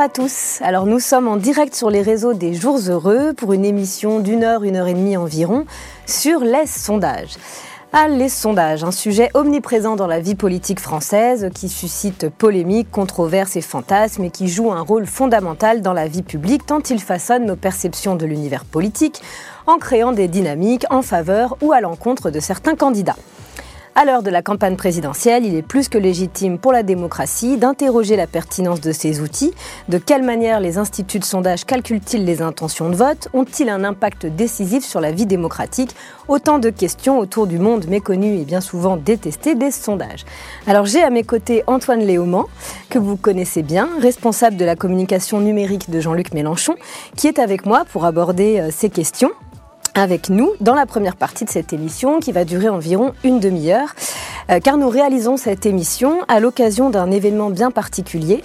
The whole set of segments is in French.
À tous. Alors nous sommes en direct sur les réseaux des Jours Heureux pour une émission d'une heure, une heure et demie environ sur les sondages. Ah, les sondages, un sujet omniprésent dans la vie politique française qui suscite polémiques, controverses et fantasmes et qui joue un rôle fondamental dans la vie publique tant il façonne nos perceptions de l'univers politique en créant des dynamiques en faveur ou à l'encontre de certains candidats. À l'heure de la campagne présidentielle, il est plus que légitime pour la démocratie d'interroger la pertinence de ces outils. De quelle manière les instituts de sondage calculent-ils les intentions de vote? Ont-ils un impact décisif sur la vie démocratique? Autant de questions autour du monde méconnu et bien souvent détesté des sondages. Alors j'ai à mes côtés Antoine Léaumont, que vous connaissez bien, responsable de la communication numérique de Jean-Luc Mélenchon, qui est avec moi pour aborder euh, ces questions avec nous dans la première partie de cette émission qui va durer environ une demi-heure, euh, car nous réalisons cette émission à l'occasion d'un événement bien particulier.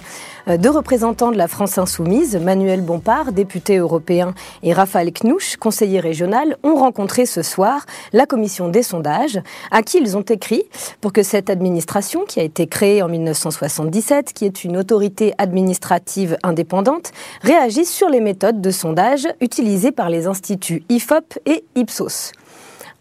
Euh, deux représentants de la France insoumise, Manuel Bompard, député européen, et Raphaël Knouch, conseiller régional, ont rencontré ce soir la commission des sondages, à qui ils ont écrit pour que cette administration, qui a été créée en 1977, qui est une autorité administrative indépendante, réagisse sur les méthodes de sondage utilisées par les instituts IFOP et Ipsos.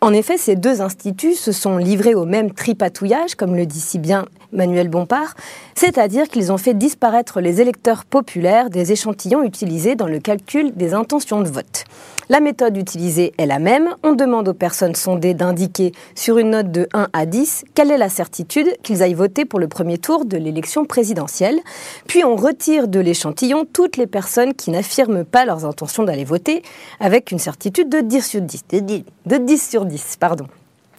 En effet, ces deux instituts se sont livrés au même tripatouillage, comme le dit si bien Manuel Bompard, c'est-à-dire qu'ils ont fait disparaître les électeurs populaires des échantillons utilisés dans le calcul des intentions de vote. La méthode utilisée est la même. On demande aux personnes sondées d'indiquer sur une note de 1 à 10 quelle est la certitude qu'ils aillent voter pour le premier tour de l'élection présidentielle. Puis on retire de l'échantillon toutes les personnes qui n'affirment pas leurs intentions d'aller voter avec une certitude de 10 sur 10. De 10 sur 10 pardon.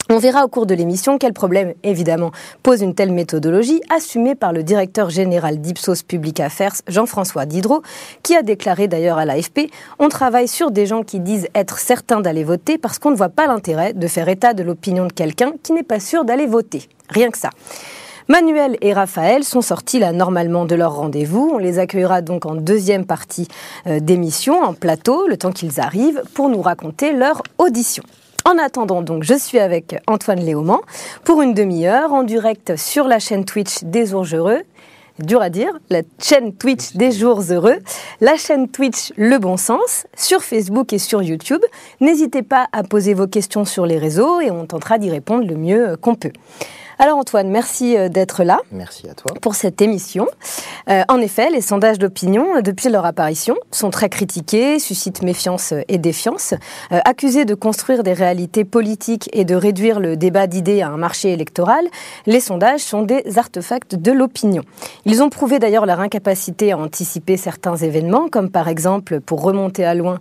On verra au cours de l'émission quel problème, évidemment, pose une telle méthodologie, assumée par le directeur général d'Ipsos Public Affairs, Jean-François Diderot, qui a déclaré d'ailleurs à l'AFP On travaille sur des gens qui disent être certains d'aller voter parce qu'on ne voit pas l'intérêt de faire état de l'opinion de quelqu'un qui n'est pas sûr d'aller voter. Rien que ça. Manuel et Raphaël sont sortis là normalement de leur rendez-vous. On les accueillera donc en deuxième partie euh, d'émission, en plateau, le temps qu'ils arrivent, pour nous raconter leur audition. En attendant, donc, je suis avec Antoine Léaumont pour une demi-heure en direct sur la chaîne Twitch des Jours Heureux. Dur à dire, la chaîne Twitch des Jours Heureux, la chaîne Twitch Le Bon Sens, sur Facebook et sur YouTube. N'hésitez pas à poser vos questions sur les réseaux et on tentera d'y répondre le mieux qu'on peut. Alors Antoine, merci euh, d'être là. Merci à toi. Pour cette émission. Euh, en effet, les sondages d'opinion, depuis leur apparition, sont très critiqués, suscitent méfiance et défiance. Euh, accusés de construire des réalités politiques et de réduire le débat d'idées à un marché électoral, les sondages sont des artefacts de l'opinion. Ils ont prouvé d'ailleurs leur incapacité à anticiper certains événements, comme par exemple, pour remonter à loin,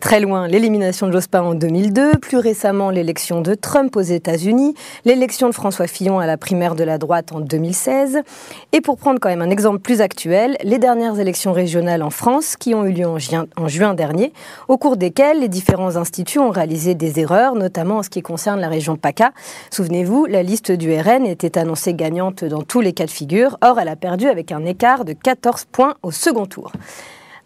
très loin, l'élimination de Jospin en 2002, plus récemment l'élection de Trump aux États-Unis, l'élection de François À la primaire de la droite en 2016. Et pour prendre quand même un exemple plus actuel, les dernières élections régionales en France qui ont eu lieu en juin, en juin dernier, au cours desquelles les différents instituts ont réalisé des erreurs, notamment en ce qui concerne la région PACA. Souvenez-vous, la liste du RN était annoncée gagnante dans tous les cas de figure, or elle a perdu avec un écart de 14 points au second tour.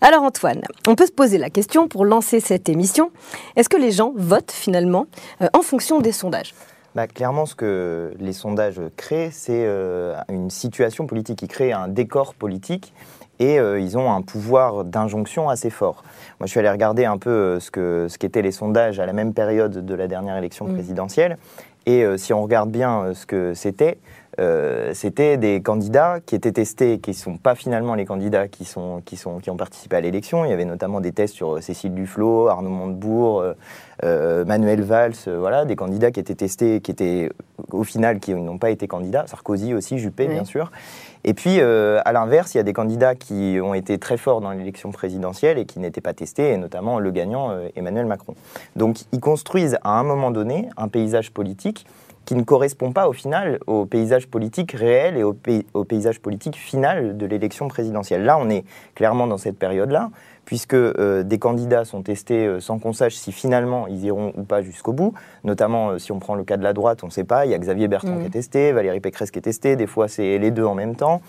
Alors Antoine, on peut se poser la question pour lancer cette émission, est-ce que les gens votent finalement euh, en fonction des sondages? Bah, clairement, ce que les sondages créent, c'est euh, une situation politique. Ils créent un décor politique et euh, ils ont un pouvoir d'injonction assez fort. Moi, je suis allé regarder un peu euh, ce qu'étaient ce qu'étaient les sondages à la même période de la dernière élection mmh. présidentielle. Et si on regarde bien ce que c'était, euh, c'était des candidats qui étaient testés, qui ne sont pas finalement les candidats qui, sont, qui, sont, qui ont participé à l'élection. Il y avait notamment des tests sur Cécile Duflot, Arnaud Montebourg, Manuel Valls, voilà, des candidats qui étaient testés, qui étaient au final qui n'ont pas été candidats. Sarkozy aussi, Juppé, bien sûr. Et puis, à l'inverse, il y a des candidats qui ont été très forts dans l'élection présidentielle et qui n'étaient pas testés, et notamment le gagnant Emmanuel Macron. Donc, ils construisent à un moment donné un paysage politique qui ne correspond pas au final au paysage politique réel et au, paysage politique final de l'élection présidentielle. Là, on est clairement dans cette période-là, puisque des candidats sont testés sans qu'on sache si finalement ils iront ou pas jusqu'au bout. Notamment, si on prend le cas de la droite, on ne sait pas. Il y a Xavier Bertrand mmh. qui est testé, Valérie Pécresse qui est testé. Des fois, c'est les deux en même temps.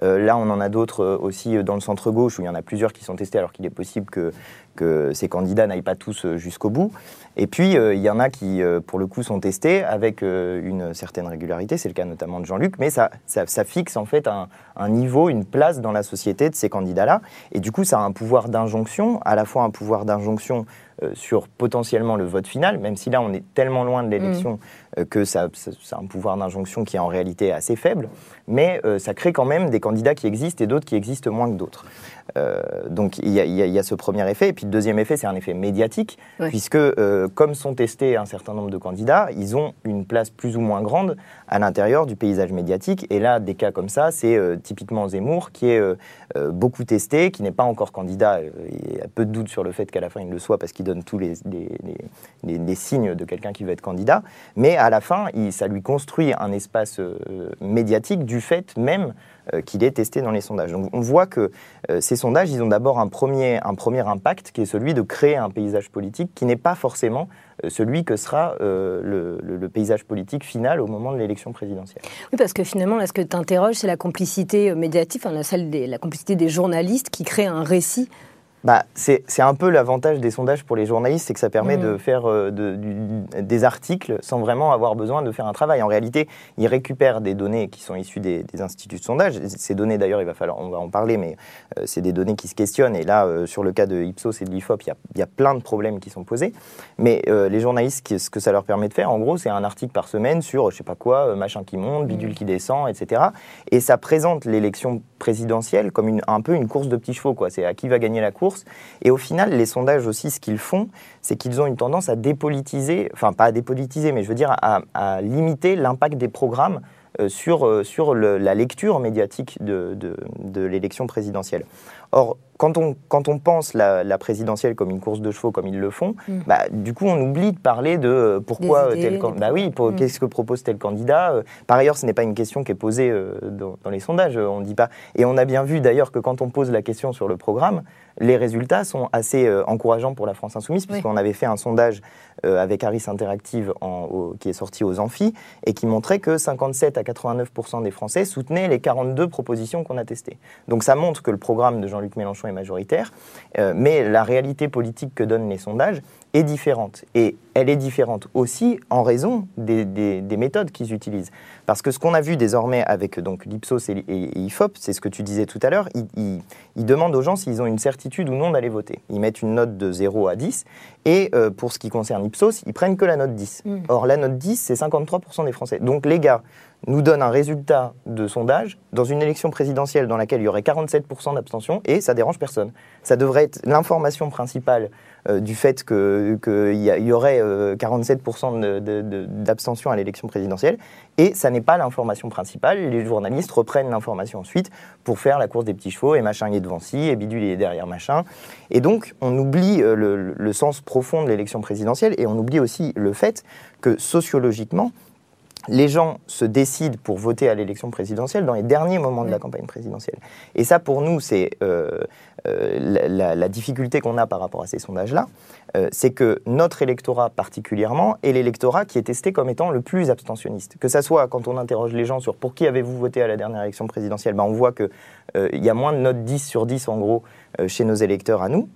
là, on en a d'autres aussi dans le centre gauche où il y en a plusieurs qui sont testés alors qu'il est possible que, que ces candidats n'aillent pas tous jusqu'au bout. Et puis, il y en a qui, pour le coup, sont testés avec une certaine régularité. C'est le cas notamment de Jean-Luc, mais ça, ça, fixe en fait un, un, niveau, une place dans la société de ces candidats-là. Et du coup, ça a un pouvoir d'injonction, à la fois un pouvoir d'injonction euh, sur potentiellement le vote final, même si là on est tellement loin de l'élection mm. euh, que ça, ça, a un pouvoir d'injonction qui est en réalité assez faible, mais euh, ça crée quand même des candidats qui existent et d'autres qui existent moins que d'autres. Donc il y, y, a ce premier effet, et puis le deuxième effet c'est un effet médiatique, puisque comme sont testés un certain nombre de candidats, ils ont une place plus ou moins grande à l'intérieur du paysage médiatique, et là des cas comme ça, c'est typiquement Zemmour qui est beaucoup testé, qui n'est pas encore candidat, il y a peu de doute sur le fait qu'à la fin il le soit parce qu'il donne tous les, les, signes de quelqu'un qui veut être candidat, mais à la fin, il, ça lui construit un espace euh, médiatique du fait même euh, qu'il est testé dans les sondages. Donc on voit que euh, ces sondages, ils ont d'abord un premier, un premier impact qui est celui de créer un paysage politique qui n'est pas forcément celui que sera le, paysage politique final au moment de l'élection présidentielle. Oui, parce que finalement, là, ce que tu interroges, c'est la complicité médiatique, enfin, la, la complicité des journalistes qui créent un récit bah, c'est un peu l'avantage des sondages pour les journalistes, c'est que ça permet de mm. faire euh, des articles sans vraiment avoir besoin de faire un travail. En réalité, ils récupèrent des données qui sont issues des, instituts de sondage. Ces données, d'ailleurs, il va falloir, on va en parler, mais euh, c'est des données qui se questionnent. Et là, euh, sur le cas de Ipsos et de l'IFOP, il y, a plein de problèmes qui sont posés. Mais les journalistes, ce que ça leur permet de faire, en gros, c'est un article par semaine sur, je sais pas quoi, machin qui monte, bidule mm. qui descend, etc. Et ça présente l'élection présidentielle comme une, un peu une course de petits chevaux. C'est à qui va gagner la course et au final, les sondages aussi, ce qu'ils font, c'est qu'ils ont une tendance à dépolitiser, enfin pas à dépolitiser, mais je veux dire à, limiter l'impact des programmes euh, sur, euh, sur la lecture médiatique de, de l'élection présidentielle. Or, quand on, quand on pense la, présidentielle comme une course de chevaux, comme ils le font, mm. bah, du coup, on oublie de parler de euh, pourquoi tel candidat. Bah oui, mm. qu'est-ce que propose tel candidat. Par ailleurs, ce n'est pas une question qui est posée dans, les sondages. On dit pas. Et on a bien vu d'ailleurs que quand on pose la question sur le programme, les résultats sont assez encourageants pour la France Insoumise, puisqu'on avait fait un sondage avec Harris Interactive qui est sorti aux amphis et qui montrait que 57 à 89% des Français soutenaient les 42 propositions qu'on a testées. Donc ça montre que le programme de Jean-Luc Mélenchon majoritaire, euh, mais la réalité politique que donnent les sondages est différente. Et elle est différente aussi en raison des, méthodes qu'ils utilisent. Parce que ce qu'on a vu désormais avec donc l'Ipsos et, IFOP, c'est ce que tu disais tout à l'heure, ils, demandent aux gens s'ils ont une certitude ou non d'aller voter. Ils mettent une note de 0 à 10, et euh, pour ce qui concerne Ipsos, ils prennent que la note 10. Mm. Or, la note 10, c'est 53% des Français. Donc les gars nous donne un résultat de sondage dans une élection présidentielle dans laquelle il y aurait 47% d'abstention et ça dérange personne. Ça devrait être l'information principale euh, du fait qu'il y, aurait 47% euh, d'abstention à l'élection présidentielle et ça n'est pas l'information principale. Les journalistes reprennent l'information ensuite pour faire la course des petits chevaux et machin est devant ci et bidule est derrière machin. Et donc on oublie euh, le sens profond de l'élection présidentielle et on oublie aussi le fait que sociologiquement, les gens se décident pour voter à l'élection présidentielle dans les derniers moments de la campagne présidentielle. Et ça, pour nous, c'est euh, euh, la, difficulté qu'on a par rapport à ces sondages-là, euh, c'est que notre électorat particulièrement est l'électorat qui est testé comme étant le plus abstentionniste. Que ça soit quand on interroge les gens sur pour qui avez-vous voté à la dernière élection présidentielle, ben on voit qu'il y a moins de notes 10 sur 10 en gros chez nos électeurs à nous.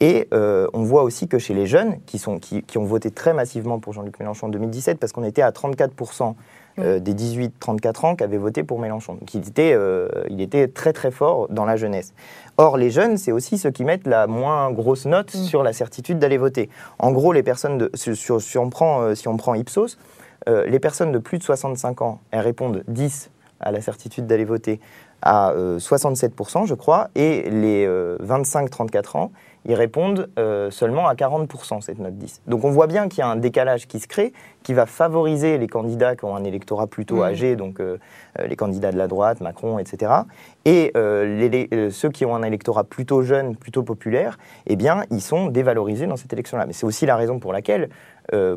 Et euh, on voit aussi que chez les jeunes, qui, sont, qui, ont voté très massivement pour Jean-Luc Mélenchon en 2017, parce qu'on était à 34% euh, des 18-34 ans qui avaient voté pour Mélenchon. Donc il était, euh, il était très très fort dans la jeunesse. Or, les jeunes, c'est aussi ceux qui mettent la moins grosse note mm. sur la certitude d'aller voter. En gros, les personnes de, sur, si, on prend, si on prend Ipsos, les personnes de plus de 65 ans, elles répondent 10 à la certitude d'aller voter à 67%, je crois, et les 25-34 ans, ils répondent euh, seulement à 40%, cette note 10. Donc on voit bien qu'il y a un décalage qui se crée, qui va favoriser les candidats qui ont un électorat plutôt mmh. âgé, donc euh, euh, les candidats de la droite, Macron, etc. Et ceux qui ont un électorat plutôt jeune, plutôt populaire, eh bien, ils sont dévalorisés dans cette élection-là. Mais c'est aussi la raison pour laquelle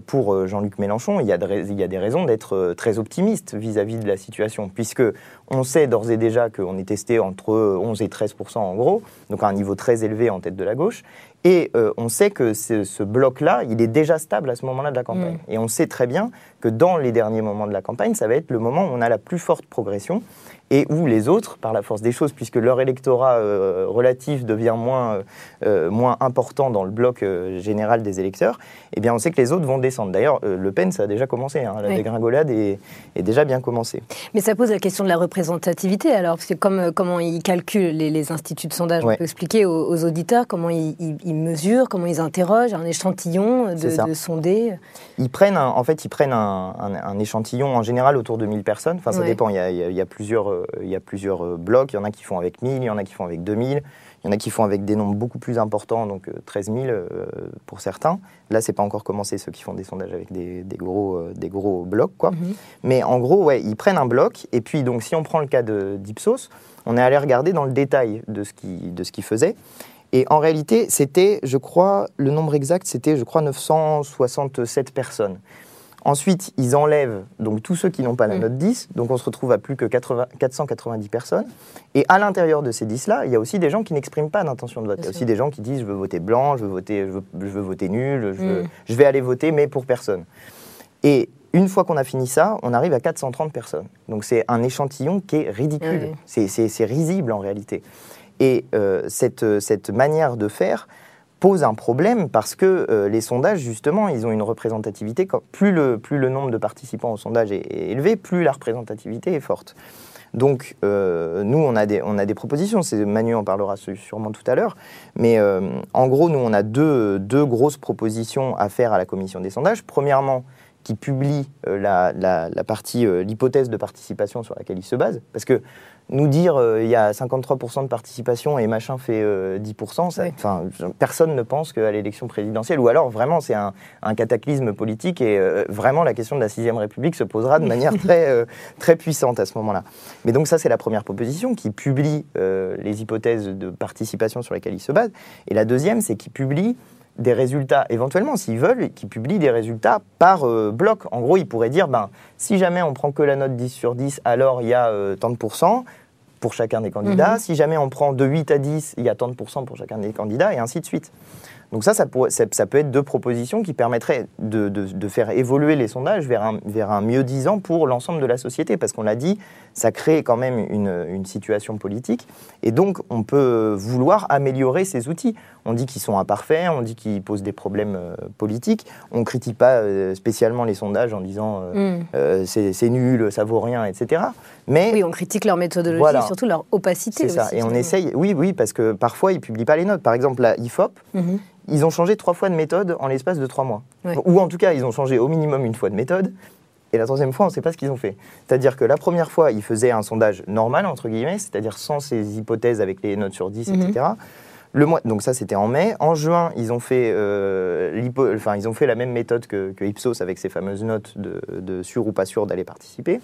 pour Jean-Luc Mélenchon, il y, a il y, a des raisons d'être très optimiste vis-à-vis de la situation, puisque on sait d'ores et déjà qu'on est testé entre 11 et 13 en gros, donc à un niveau très élevé en tête de la gauche, et on sait que ce, bloc-là, il est déjà stable à ce moment-là de la campagne. Mm. Et on sait très bien que dans les derniers moments de la campagne, ça va être le moment où on a la plus forte progression et où les autres, par la force des choses, puisque leur électorat euh, relatif devient moins, euh, moins important dans le bloc euh, général des électeurs, eh bien on sait que les autres vont descendre. D'ailleurs, Le Pen, ça a déjà commencé, hein. la dégringolade est, est, déjà bien commencée. Mais ça pose la question de la représentativité, alors, parce que comme, comment ils calculent les, instituts de sondage, on peut expliquer aux, auditeurs comment ils, mesurent, comment ils interrogent un échantillon de, de sondés. Ils prennent, en fait, ils prennent un, un, échantillon en général autour de 1000 personnes, enfin ça dépend, il y a, il y a plusieurs il y a plusieurs euh, blocs. Il y en a qui font avec 1000, il y en a qui font avec 2000, il y en a qui font avec des nombres beaucoup plus importants, donc 13 euh, 000 euh, pour certains. Là, c'est pas encore commencé ceux qui font des sondages avec des, gros, des gros blocs, quoi. Mhm. Mais en gros, ouais, ils prennent un bloc et puis donc si on prend le cas d'Ipsos, on est allé regarder dans le détail de ce qu'ils de ce faisaient. Et en réalité, c'était, je crois, le nombre exact, c'était, je crois, 967 personnes. Ensuite, ils enlèvent donc tous ceux qui n'ont pas la mm. note 10, donc on se retrouve à plus que 490 personnes. Et à l'intérieur de ces 10-là, il y a aussi des gens qui n'expriment pas d'intention de vote. Il y a aussi des gens qui disent je veux voter blanc, je veux voter, je veux, voter nul, mm. je, vais aller voter, mais pour personne. Et une fois qu'on a fini ça, on arrive à 430 personnes. Donc c'est un échantillon qui est ridicule. C'est risible en réalité. Et euh, cette, cette manière de faire, pose un problème parce que euh, les sondages, justement, ils ont une représentativité. Plus le, plus le nombre de participants au sondage est, élevé, plus la représentativité est forte. Donc, euh, nous, on a, des, on a des propositions. Manu en parlera sûrement tout à l'heure. Mais euh, en gros, nous, on a deux, deux, grosses propositions à faire à la commission des sondages. Premièrement, qui publie la, la, la, partie, l'hypothèse de participation sur laquelle il se base. Parce que nous dire euh, il y a 53% de participation et machin fait 10%, euh, personne ne pense qu'à l'élection présidentielle, ou alors vraiment c'est un, cataclysme politique et euh, vraiment la question de la sixième République se posera de manière très, très puissante à ce moment-là. Mais donc ça c'est la première proposition qui publie les hypothèses de participation sur lesquelles il se base, et la deuxième c'est qu'il publie des résultats, éventuellement, s'ils veulent, qui publient des résultats par bloc. En gros, ils pourraient dire, ben, si jamais on prend que la note 10 sur 10, alors il y a tant de pourcents pour chacun des candidats. Mhm. Si jamais on prend de 8 à 10, il y a tant de pourcents pour chacun des candidats, et ainsi de suite. Donc ça, ça, ça, peut être deux propositions qui permettraient de, faire évoluer les sondages vers un, vers un mieux disant pour l'ensemble de la société, parce qu'on l'a dit, ça crée quand même une, situation politique, et donc on peut vouloir améliorer ces outils. On dit qu'ils sont imparfaits, on dit qu'ils posent des problèmes euh, politiques, on ne critique pas euh, spécialement les sondages en disant euh, mm. c'est nul, ça vaut rien, etc. Mais oui, on critique leur méthodologie, surtout leur opacité. C'est ça, et on essaye, oui, oui, parce que parfois ils publient pas les notes. Par exemple, la IFOP, mm-hmm ils ont changé trois fois de méthode en l'espace de trois mois. Ou en tout cas, ils ont changé au minimum une fois de méthode. Et la troisième fois, on ne sait pas ce qu'ils ont fait. C'est-à-dire que la première fois, ils faisaient un sondage normal, entre guillemets, c'est-à-dire sans ces hypothèses avec les notes sur 10, etc. Mhm. Le mois, donc ça, c'était en mai. En juin, ils ont fait, euh, enfin, ils ont fait la même méthode que, Ipsos avec ces fameuses notes de, de sûr ou pas sûr d'aller participer.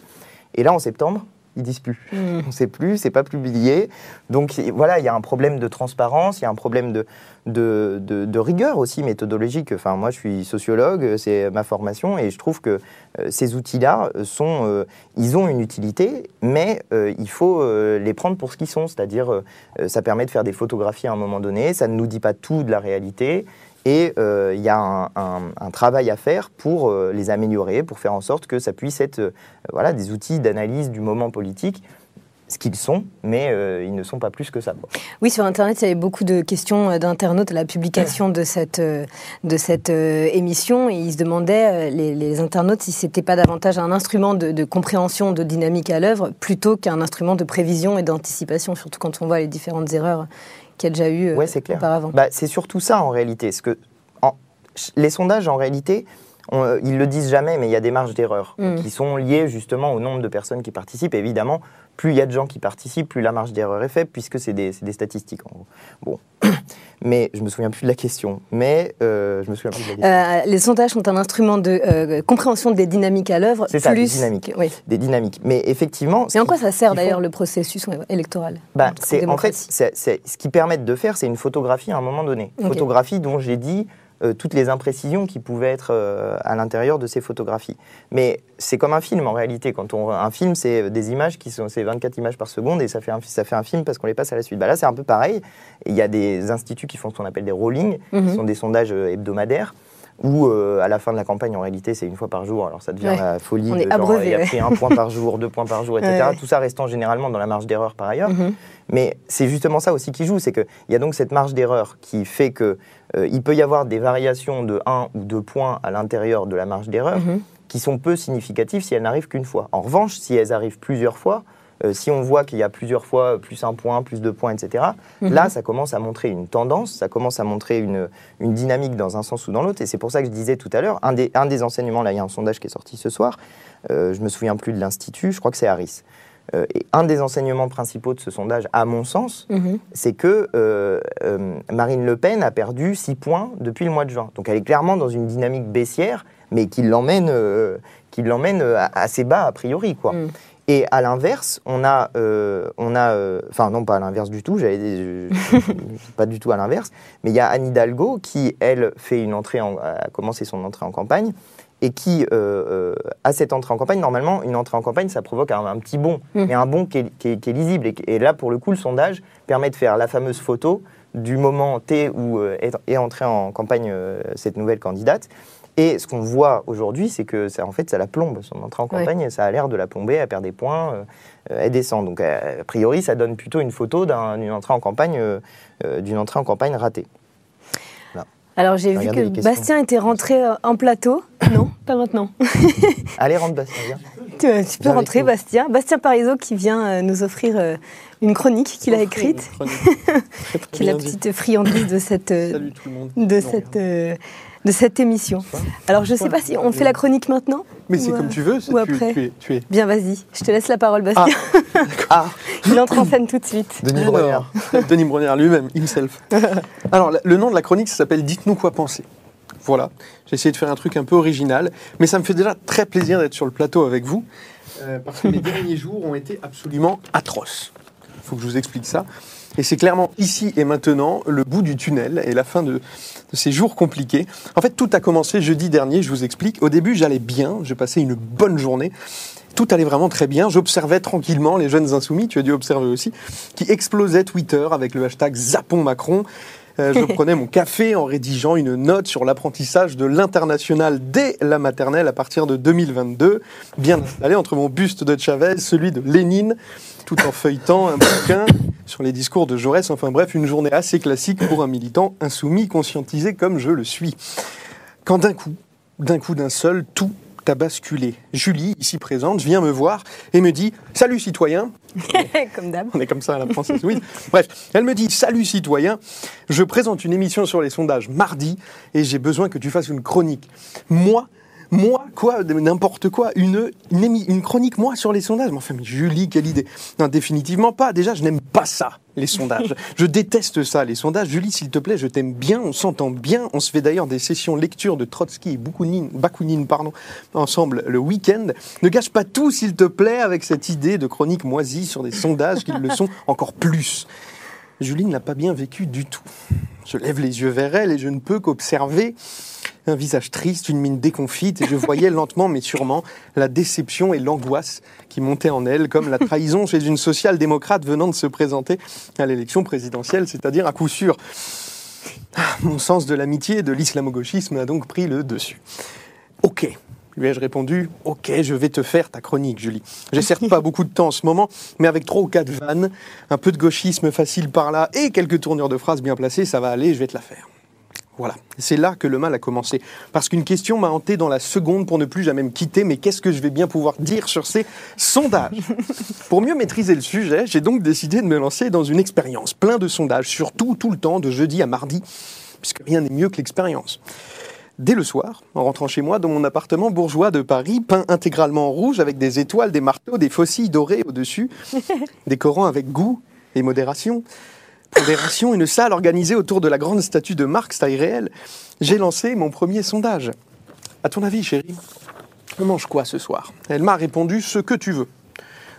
Et là, en septembre, ils disent plus. Mm. On ne sait plus, c'est pas publié. Donc voilà, il y a un problème de transparence, il y a un problème de, de, rigueur aussi méthodologique. Enfin, moi, je suis sociologue, c'est ma formation, et je trouve que euh, ces outils-là sont, euh, ils ont une utilité, mais euh, il faut les prendre pour ce qu'ils sont, c'est-à-dire ça permet de faire des photographies à un moment donné, ça ne nous dit pas tout de la réalité. Et euh, il y a un, travail à faire pour euh, les améliorer, pour faire en sorte que ça puisse être euh, voilà, des outils d'analyse du moment politique ce qu'ils sont, mais ils ne sont pas plus que ça. Oui, sur Internet, il y avait beaucoup de questions d'internautes à la publication de cette, de cette émission et ils se demandaient, les, internautes, si ce n'était pas davantage un instrument de, de compréhension de dynamique à l'œuvre plutôt qu'un instrument de prévision et d'anticipation, surtout quand on voit les différentes erreurs qu'il y a déjà eu ouais, c'est clair. auparavant. Bah, c'est surtout ça en réalité. Ce que, les sondages, en réalité, on, ils le disent jamais, mais il y a des marges d'erreur mm. qui sont liées justement au nombre de personnes qui participent. Évidemment, plus il y a de gens qui participent, plus la marge d'erreur est faible, puisque c'est des, des, statistiques. En gros. Bon, mais je me souviens plus de la question. Mais euh, je me souviens plus de la question. Euh, les sondages sont un instrument de euh, compréhension des dynamiques à l'œuvre. C'est ça, des dynamiques. Oui. Des dynamiques. Mais effectivement. Mais en quoi ça sert d'ailleurs le processus électoral bah, c'est en fait, c'est, ce qui permet de faire, c'est une photographie à un moment donné. Photographie dont j'ai dit euh, toutes les imprécisions qui pouvaient être euh, à l'intérieur de ces photographies. Mais c'est comme un film en réalité. Quand on un film, c'est des images qui sont c'est 24 images par seconde et ça fait un, ça fait un film parce qu'on les passe à la suite. Bah là, c'est un peu pareil. Il y a des instituts qui font ce qu'on appelle des rollings, qui Mhm. sont des sondages euh, hebdomadaires. Où euh, à la fin de la campagne, en réalité, c'est une fois par jour. Alors ça devient Ouais. la folie. On de est genre, abreuvé, il y a pris un point par jour, deux points par jour, etc. Ouais. Tout ça restant généralement dans la marge d'erreur par ailleurs. Mhm. Mais c'est justement ça aussi qui joue, c'est qu'il y a donc cette marge d'erreur qui fait que euh, il peut y avoir des variations de 1 ou 2 points à l'intérieur de la marge d'erreur Mhm. qui sont peu significatives si elles n'arrivent qu'une fois. En revanche, si elles arrivent plusieurs fois, euh, si on voit qu'il y a plusieurs fois plus un point, plus deux points, etc., Mhm. là, ça commence à montrer une tendance, ça commence à montrer une, une dynamique dans un sens ou dans l'autre. Et c'est pour ça que je disais tout à l'heure, un des, un des enseignements, là, il y a un sondage qui est sorti ce soir, euh, je me souviens plus de l'institut, je crois que c'est Harris. Euh, et un des enseignements principaux de ce sondage, à mon sens, Mhm. c'est que euh, Marine Le Pen a perdu 6 points depuis le mois de juin. Donc elle est clairement dans une dynamique baissière, mais qui l'emmène qui l'emmène assez bas a priori. Quoi. Mm. Et à l'inverse, on a, euh, on a, euh, enfin non pas à l'inverse du tout, je- je- pas du tout à l'inverse, mais il y a Anne Hidalgo qui elle fait une entrée, en, a commencé son entrée en campagne et qui euh, euh, cette entrée en campagne. Normalement, une entrée en campagne, ça provoque un, un petit bond, Mm. mais un bond qui est, qui est- qui est lisible. Et, et là, pour le coup, le sondage permet de faire la fameuse photo du moment T où euh, est, est entrée en campagne euh, cette nouvelle candidate. Et ce qu'on voit aujourd'hui, c'est que ça, en fait, ça la plombe. Son entrée en Ouais. campagne, ça a l'air de la plomber, elle perd des points, euh, euh, elle descend. Donc, euh, a priori, ça donne plutôt une photo d'un- d'une entrée en campagne, euh, d'une entrée en campagne ratée. Alors j'ai vu que. Bastien était rentré en plateau. Non, pas maintenant. Allez, rentre Bastien, viens. Tu, euh, tu peux Viens rentrer. Bastien. Bastien Parizeau qui vient euh, nous offrir euh, une chronique qu'il a écrite, qui est la petite friandise de cette, euh, Salut tout le monde. de Non, cette, euh, de cette émission. Alors je ne sais pas si on fait la chronique maintenant. Mais c'est comme euh, tu veux, c'est- ou tu, après. tu es, tu es. Bien, vas-y. Je te laisse la parole, Bastien. Ah, Il entre en scène tout de suite. Denis Brogniart. Denis Brogniart lui-même, himself. Alors, le nom de la chronique, ça s'appelle Dites-nous quoi penser. Voilà, j'ai essayé de faire un truc un peu original, mais ça me fait déjà très plaisir d'être sur le plateau avec vous, euh, parce que les derniers jours ont été absolument atroces. Il faut que je vous explique ça. Et c'est clairement ici et maintenant le bout du tunnel et la fin de, de ces jours compliqués. En fait, tout a commencé jeudi dernier, je vous explique. Au début, j'allais bien, je passais une bonne journée. Tout allait vraiment très bien. J'observais tranquillement les jeunes insoumis, tu as dû observer aussi, qui explosaient Twitter avec le hashtag Zapon Macron. Euh, je prenais mon café en rédigeant une note sur l'apprentissage de l'international dès la maternelle à partir de 2022, bien installé entre mon buste de Chavez, celui de Lénine, tout en feuilletant un bouquin sur les discours de Jaurès. Enfin bref, une journée assez classique pour un militant insoumis, conscientisé comme je le suis. Quand d'un coup, d'un coup d'un seul, tout a basculé. Julie, ici présente, vient me voir et me dit « Salut citoyen !» Comme d'hab. On est comme ça à la française, oui. Bref, elle me dit Salut citoyen, je présente une émission sur les sondages mardi et j'ai besoin que tu fasses une chronique. Moi moi, quoi, n'importe quoi, une, une, une chronique, moi, sur les sondages. Mais enfin, mais Julie, quelle idée. Non, définitivement pas. Déjà, je n'aime pas ça, les sondages. je déteste ça, les sondages. Julie, s'il te plaît, je t'aime bien, on s'entend bien. On se fait d'ailleurs des sessions lecture de Trotsky et Bakounine, Bakounine pardon, ensemble le week-end. Ne gâche pas tout, s'il te plaît, avec cette idée de chronique moisie sur des sondages qui le sont encore plus. Julie ne l'a pas bien vécu du tout. Je lève les yeux vers elle et je ne peux qu'observer un visage triste, une mine déconfite, et je voyais lentement mais sûrement la déception et l'angoisse qui montaient en elle, comme la trahison chez une social-démocrate venant de se présenter à l'élection présidentielle, c'est-à-dire à coup sûr. Ah, Mon sens de l'amitié et de l'islamo-gauchisme a donc pris le dessus. Ok, lui ai-je répondu, ok, je vais te faire ta chronique, Julie. J'ai certes pas beaucoup de temps en ce moment, mais avec trois ou quatre vannes, un peu de gauchisme facile par là et quelques tournures de phrases bien placées, ça va aller, je vais te la faire. Voilà, c'est là que le mal a commencé. Parce qu'une question m'a hanté dans la seconde pour ne plus jamais me quitter, mais qu'est-ce que je vais bien pouvoir dire sur ces sondages? Pour mieux maîtriser le sujet, j'ai donc décidé de me lancer dans une expérience, plein de sondages, surtout tout le temps, de jeudi à mardi, puisque rien n'est mieux que l'expérience. Dès le soir, en rentrant chez moi dans mon appartement bourgeois de Paris, peint intégralement en rouge avec des étoiles, des marteaux, des faucilles dorées au-dessus, décorant avec goût et modération, une salle organisée autour de la grande statue de Marx taille réelle, j'ai lancé mon premier sondage. À ton avis, chérie, on mange quoi ce soir? Elle m'a répondu ce que tu veux.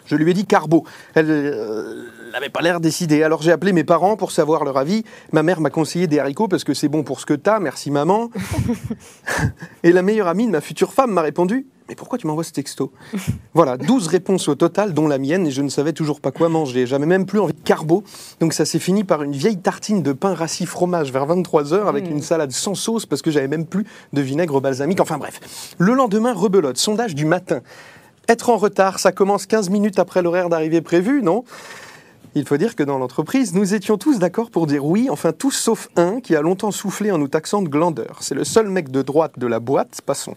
Je lui ai dit carbo. Elle, euh, n'avait pas l'air décidée. Alors j'ai appelé mes parents pour savoir leur avis. Ma mère m'a conseillé des haricots parce que c'est bon pour ce que t'as, merci maman. Et la meilleure amie de ma future femme m'a répondu Mais pourquoi tu m'envoies ce texto? Voilà, 12 réponses au total, dont la mienne, et je ne savais toujours pas quoi manger. J'avais même plus envie de carbo, donc ça s'est fini par une vieille tartine de pain rassis fromage vers 23h avec Mm. une salade sans sauce parce que j'avais même plus de vinaigre balsamique. Enfin bref, le lendemain, rebelote, sondage du matin. Être en retard, ça commence 15 minutes après l'horaire d'arrivée prévu, non? Il faut dire que dans l'entreprise, nous étions tous d'accord pour dire oui, enfin tous sauf un qui a longtemps soufflé en nous taxant de glandeur. C'est le seul mec de droite de la boîte, passons.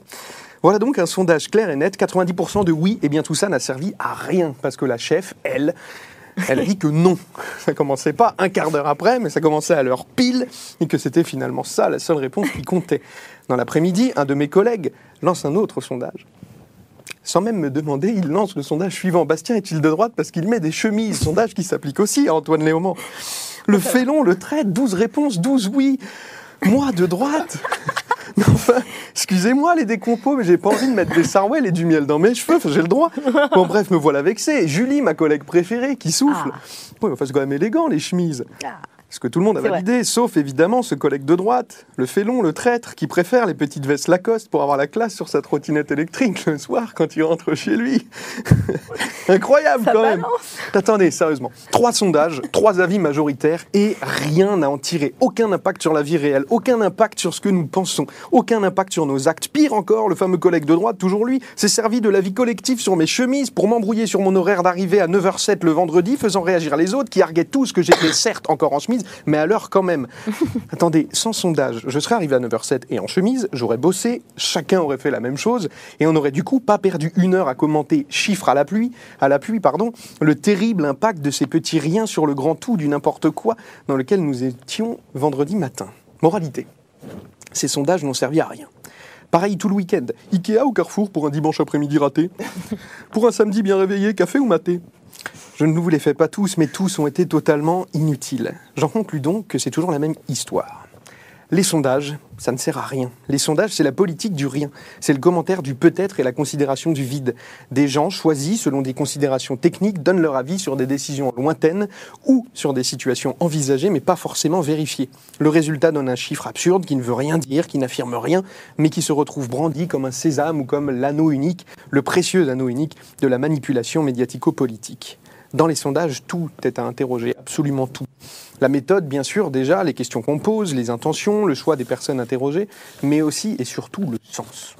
Voilà donc un sondage clair et net, 90% de oui, et bien tout ça n'a servi à rien, parce que la chef, elle, elle dit que non. Ça commençait pas un quart d'heure après, mais ça commençait à l'heure pile, et que c'était finalement ça la seule réponse qui comptait. Dans l'après-midi, un de mes collègues lance un autre sondage. Sans même me demander, il lance le sondage suivant. Bastien est-il de droite parce qu'il met des chemises? Sondage qui s'applique aussi à Antoine Léaumont. Le félon, le trait, 12 réponses, 12 oui. Moi, de droite? Mais Enfin, excusez-moi les décompos, mais j'ai pas envie de mettre des sarouels et du miel dans mes cheveux, j'ai le droit. Bon, bref, me voilà vexé. Julie, ma collègue préférée, qui souffle. Ah. Oui, enfin, c'est quand même élégant, les chemises. Ah. Ce que tout le monde a validé, sauf évidemment ce collègue de droite, le félon, le traître, qui préfère les petites vestes Lacoste pour avoir la classe sur sa trottinette électrique le soir quand il rentre chez lui. Incroyable Ça quand même. Attendez, sérieusement. Trois sondages, trois avis majoritaires et rien à en tirer. Aucun impact sur la vie réelle, aucun impact sur ce que nous pensons, aucun impact sur nos actes. Pire encore, le fameux collègue de droite, toujours lui, s'est servi de la vie collective sur mes chemises pour m'embrouiller sur mon horaire d'arrivée à 9h07 le vendredi, faisant réagir les autres qui arguaient tous que j'étais certes encore en chemise, mais à l'heure quand même. Attendez, sans sondage, je serais arrivé à 9h07 et en chemise, j'aurais bossé, chacun aurait fait la même chose, et on aurait du coup pas perdu une heure à commenter chiffres à la pluie, à la pluie, pardon, le terrible impact de ces petits riens sur le grand tout du n'importe quoi dans lequel nous étions vendredi matin. Moralité. Ces sondages n'ont servi à rien. Pareil tout le week-end. Ikea ou Carrefour pour un dimanche après-midi raté Pour un samedi bien réveillé, café ou maté Je ne vous les fais pas tous, mais tous ont été totalement inutiles. J'en conclus donc que c'est toujours la même histoire. Les sondages, ça ne sert à rien. Les sondages, c'est la politique du rien. C'est le commentaire du peut-être et la considération du vide. Des gens choisis selon des considérations techniques donnent leur avis sur des décisions lointaines ou sur des situations envisagées mais pas forcément vérifiées. Le résultat donne un chiffre absurde qui ne veut rien dire, qui n'affirme rien, mais qui se retrouve brandi comme un sésame ou comme l'anneau unique, le précieux anneau unique de la manipulation médiatico-politique. Dans les sondages, tout est à interroger, absolument tout. La méthode, bien sûr, déjà, les questions qu'on pose, les intentions, le choix des personnes interrogées, mais aussi et surtout le sens.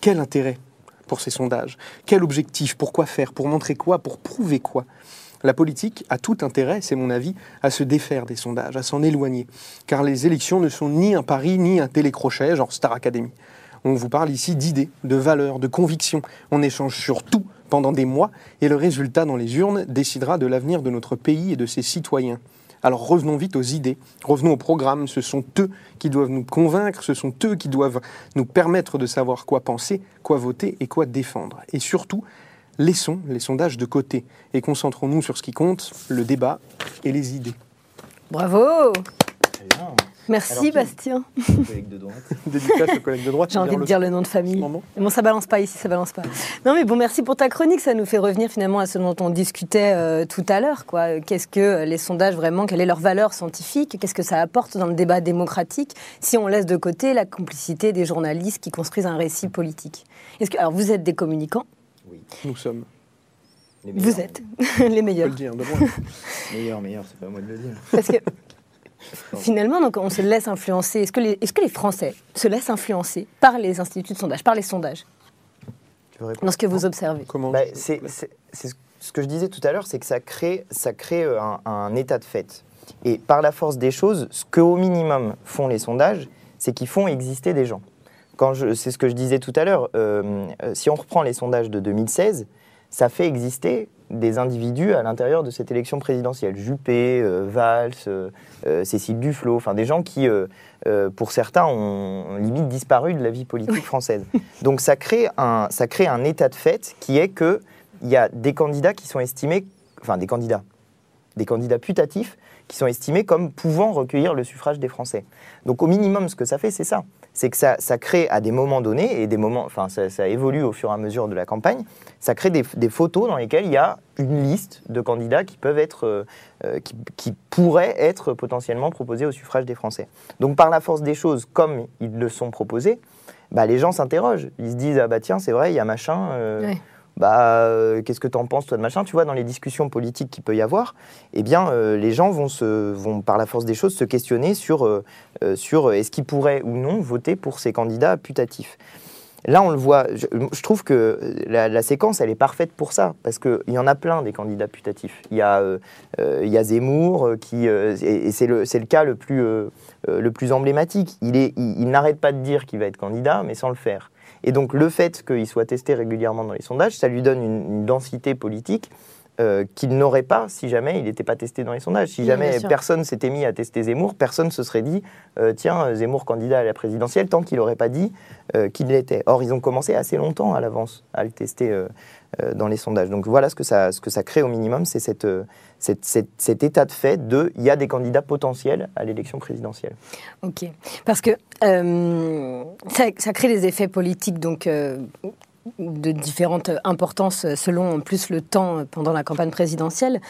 Quel intérêt pour ces sondages? Quel objectif? Pourquoi faire? Pour montrer quoi? Pour prouver quoi? La politique a tout intérêt, c'est mon avis, à se défaire des sondages, à s'en éloigner. Car les élections ne sont ni un pari, ni un télécrochet, genre Star Academy. On vous parle ici d'idées, de valeurs, de convictions. On échange sur tout pendant des mois et le résultat dans les urnes décidera de l'avenir de notre pays et de ses citoyens. Alors revenons vite aux idées, revenons au programme. Ce sont eux qui doivent nous convaincre, ce sont eux qui doivent nous permettre de savoir quoi penser, quoi voter et quoi défendre. Et surtout, laissons les sondages de côté et concentrons-nous sur ce qui compte, le débat et les idées. Bravo. Merci Alors, Bastien. Collègue de droite. Dédicace aux collègues de droite. J'ai envie de dire le nom de famille. Bon, ça balance pas ici, ça balance pas. Non, mais bon, merci pour ta chronique. Ça nous fait revenir finalement à ce dont on discutait euh, tout à l'heure. quoi. Qu'est-ce que euh, les sondages vraiment Quelle est leur valeur scientifique? Qu'est-ce que ça apporte dans le débat démocratique? Si on laisse de côté la complicité des journalistes qui construisent un récit politique Est-ce que, alors, vous êtes des communicants? Oui. Nous sommes, Les Vous êtes les on peut meilleurs. le dire. Meilleurs, meilleurs, c'est pas à moi de le dire. Parce que finalement, donc, on se laisse influencer. Est-ce que, les, est-ce que les Français se laissent influencer par les instituts de sondage, par les sondages, Tu veux répondre dans ce que vous observez Comment Bah, c'est c'est- c'est ce que je disais tout à l'heure, c'est que ça crée, ça crée euh, un, un état de fait. Et par la force des choses, ce qu'au minimum font les sondages, c'est qu'ils font exister des gens. Quand je, c'est ce que je disais tout à l'heure. euh, euh, si on reprend les sondages de 2016, ça fait exister des individus à l'intérieur de cette élection présidentielle. Juppé, euh, Valls, euh, euh, Cécile Duflot, enfin des gens qui, euh, pour certains, ont limite disparu de la vie politique française. Donc ça crée un, ça crée un état de fait qui est que il y a des candidats qui sont estimés, enfin des candidats, des candidats putatifs qui sont estimés comme pouvant recueillir le suffrage des Français. Donc au minimum, ce que ça fait, c'est ça. C'est que ça, ça, crée à des moments donnés, et des moments, enfin ça, évolue au fur et à mesure de la campagne, ça crée des, photos dans lesquelles il y a une liste de candidats qui peuvent être, euh, euh, qui, pourraient être potentiellement proposés au suffrage des Français. Donc par la force des choses, comme ils le sont proposés, bah, les gens s'interrogent. Ils se disent, ah bah tiens, c'est vrai, il y a machin. Euh, bah, euh, qu'est-ce que tu en penses, toi, de machin Tu vois, dans les discussions politiques qu'il peut y avoir, eh bien, euh, les gens vont, se, vont, par la force des choses, se questionner sur, euh, sur est-ce qu'ils pourraient ou non voter pour ces candidats putatifs. Là, on le voit, je, trouve que la, séquence, elle est parfaite pour ça, parce qu'il y en a plein des candidats putatifs. Il y a, y a Zemmour, qui, et, c'est le, le, cas le plus, le plus emblématique. Il, il, il n'arrête pas de dire qu'il va être candidat, mais sans le faire. Et donc le fait qu'il soit testé régulièrement dans les sondages, ça lui donne une, densité politique euh, qu'il n'aurait pas si jamais il n'était pas testé dans les sondages. Si jamais personne s'était mis à tester Zemmour, personne se serait dit euh, tiens, Zemmour candidat à la présidentielle, tant qu'il n'aurait pas dit euh, qu'il l'était. Or, ils ont commencé assez longtemps à l'avance à le tester euh, euh, dans les sondages. Donc voilà ce que ça, ce que ça crée au minimum, c'est cette, cette, cette, cet état de fait de il y a des candidats potentiels à l'élection présidentielle. Ok, parce que ça, ça, crée des effets politiques donc de différentes importances selon en plus le temps pendant la campagne présidentielle.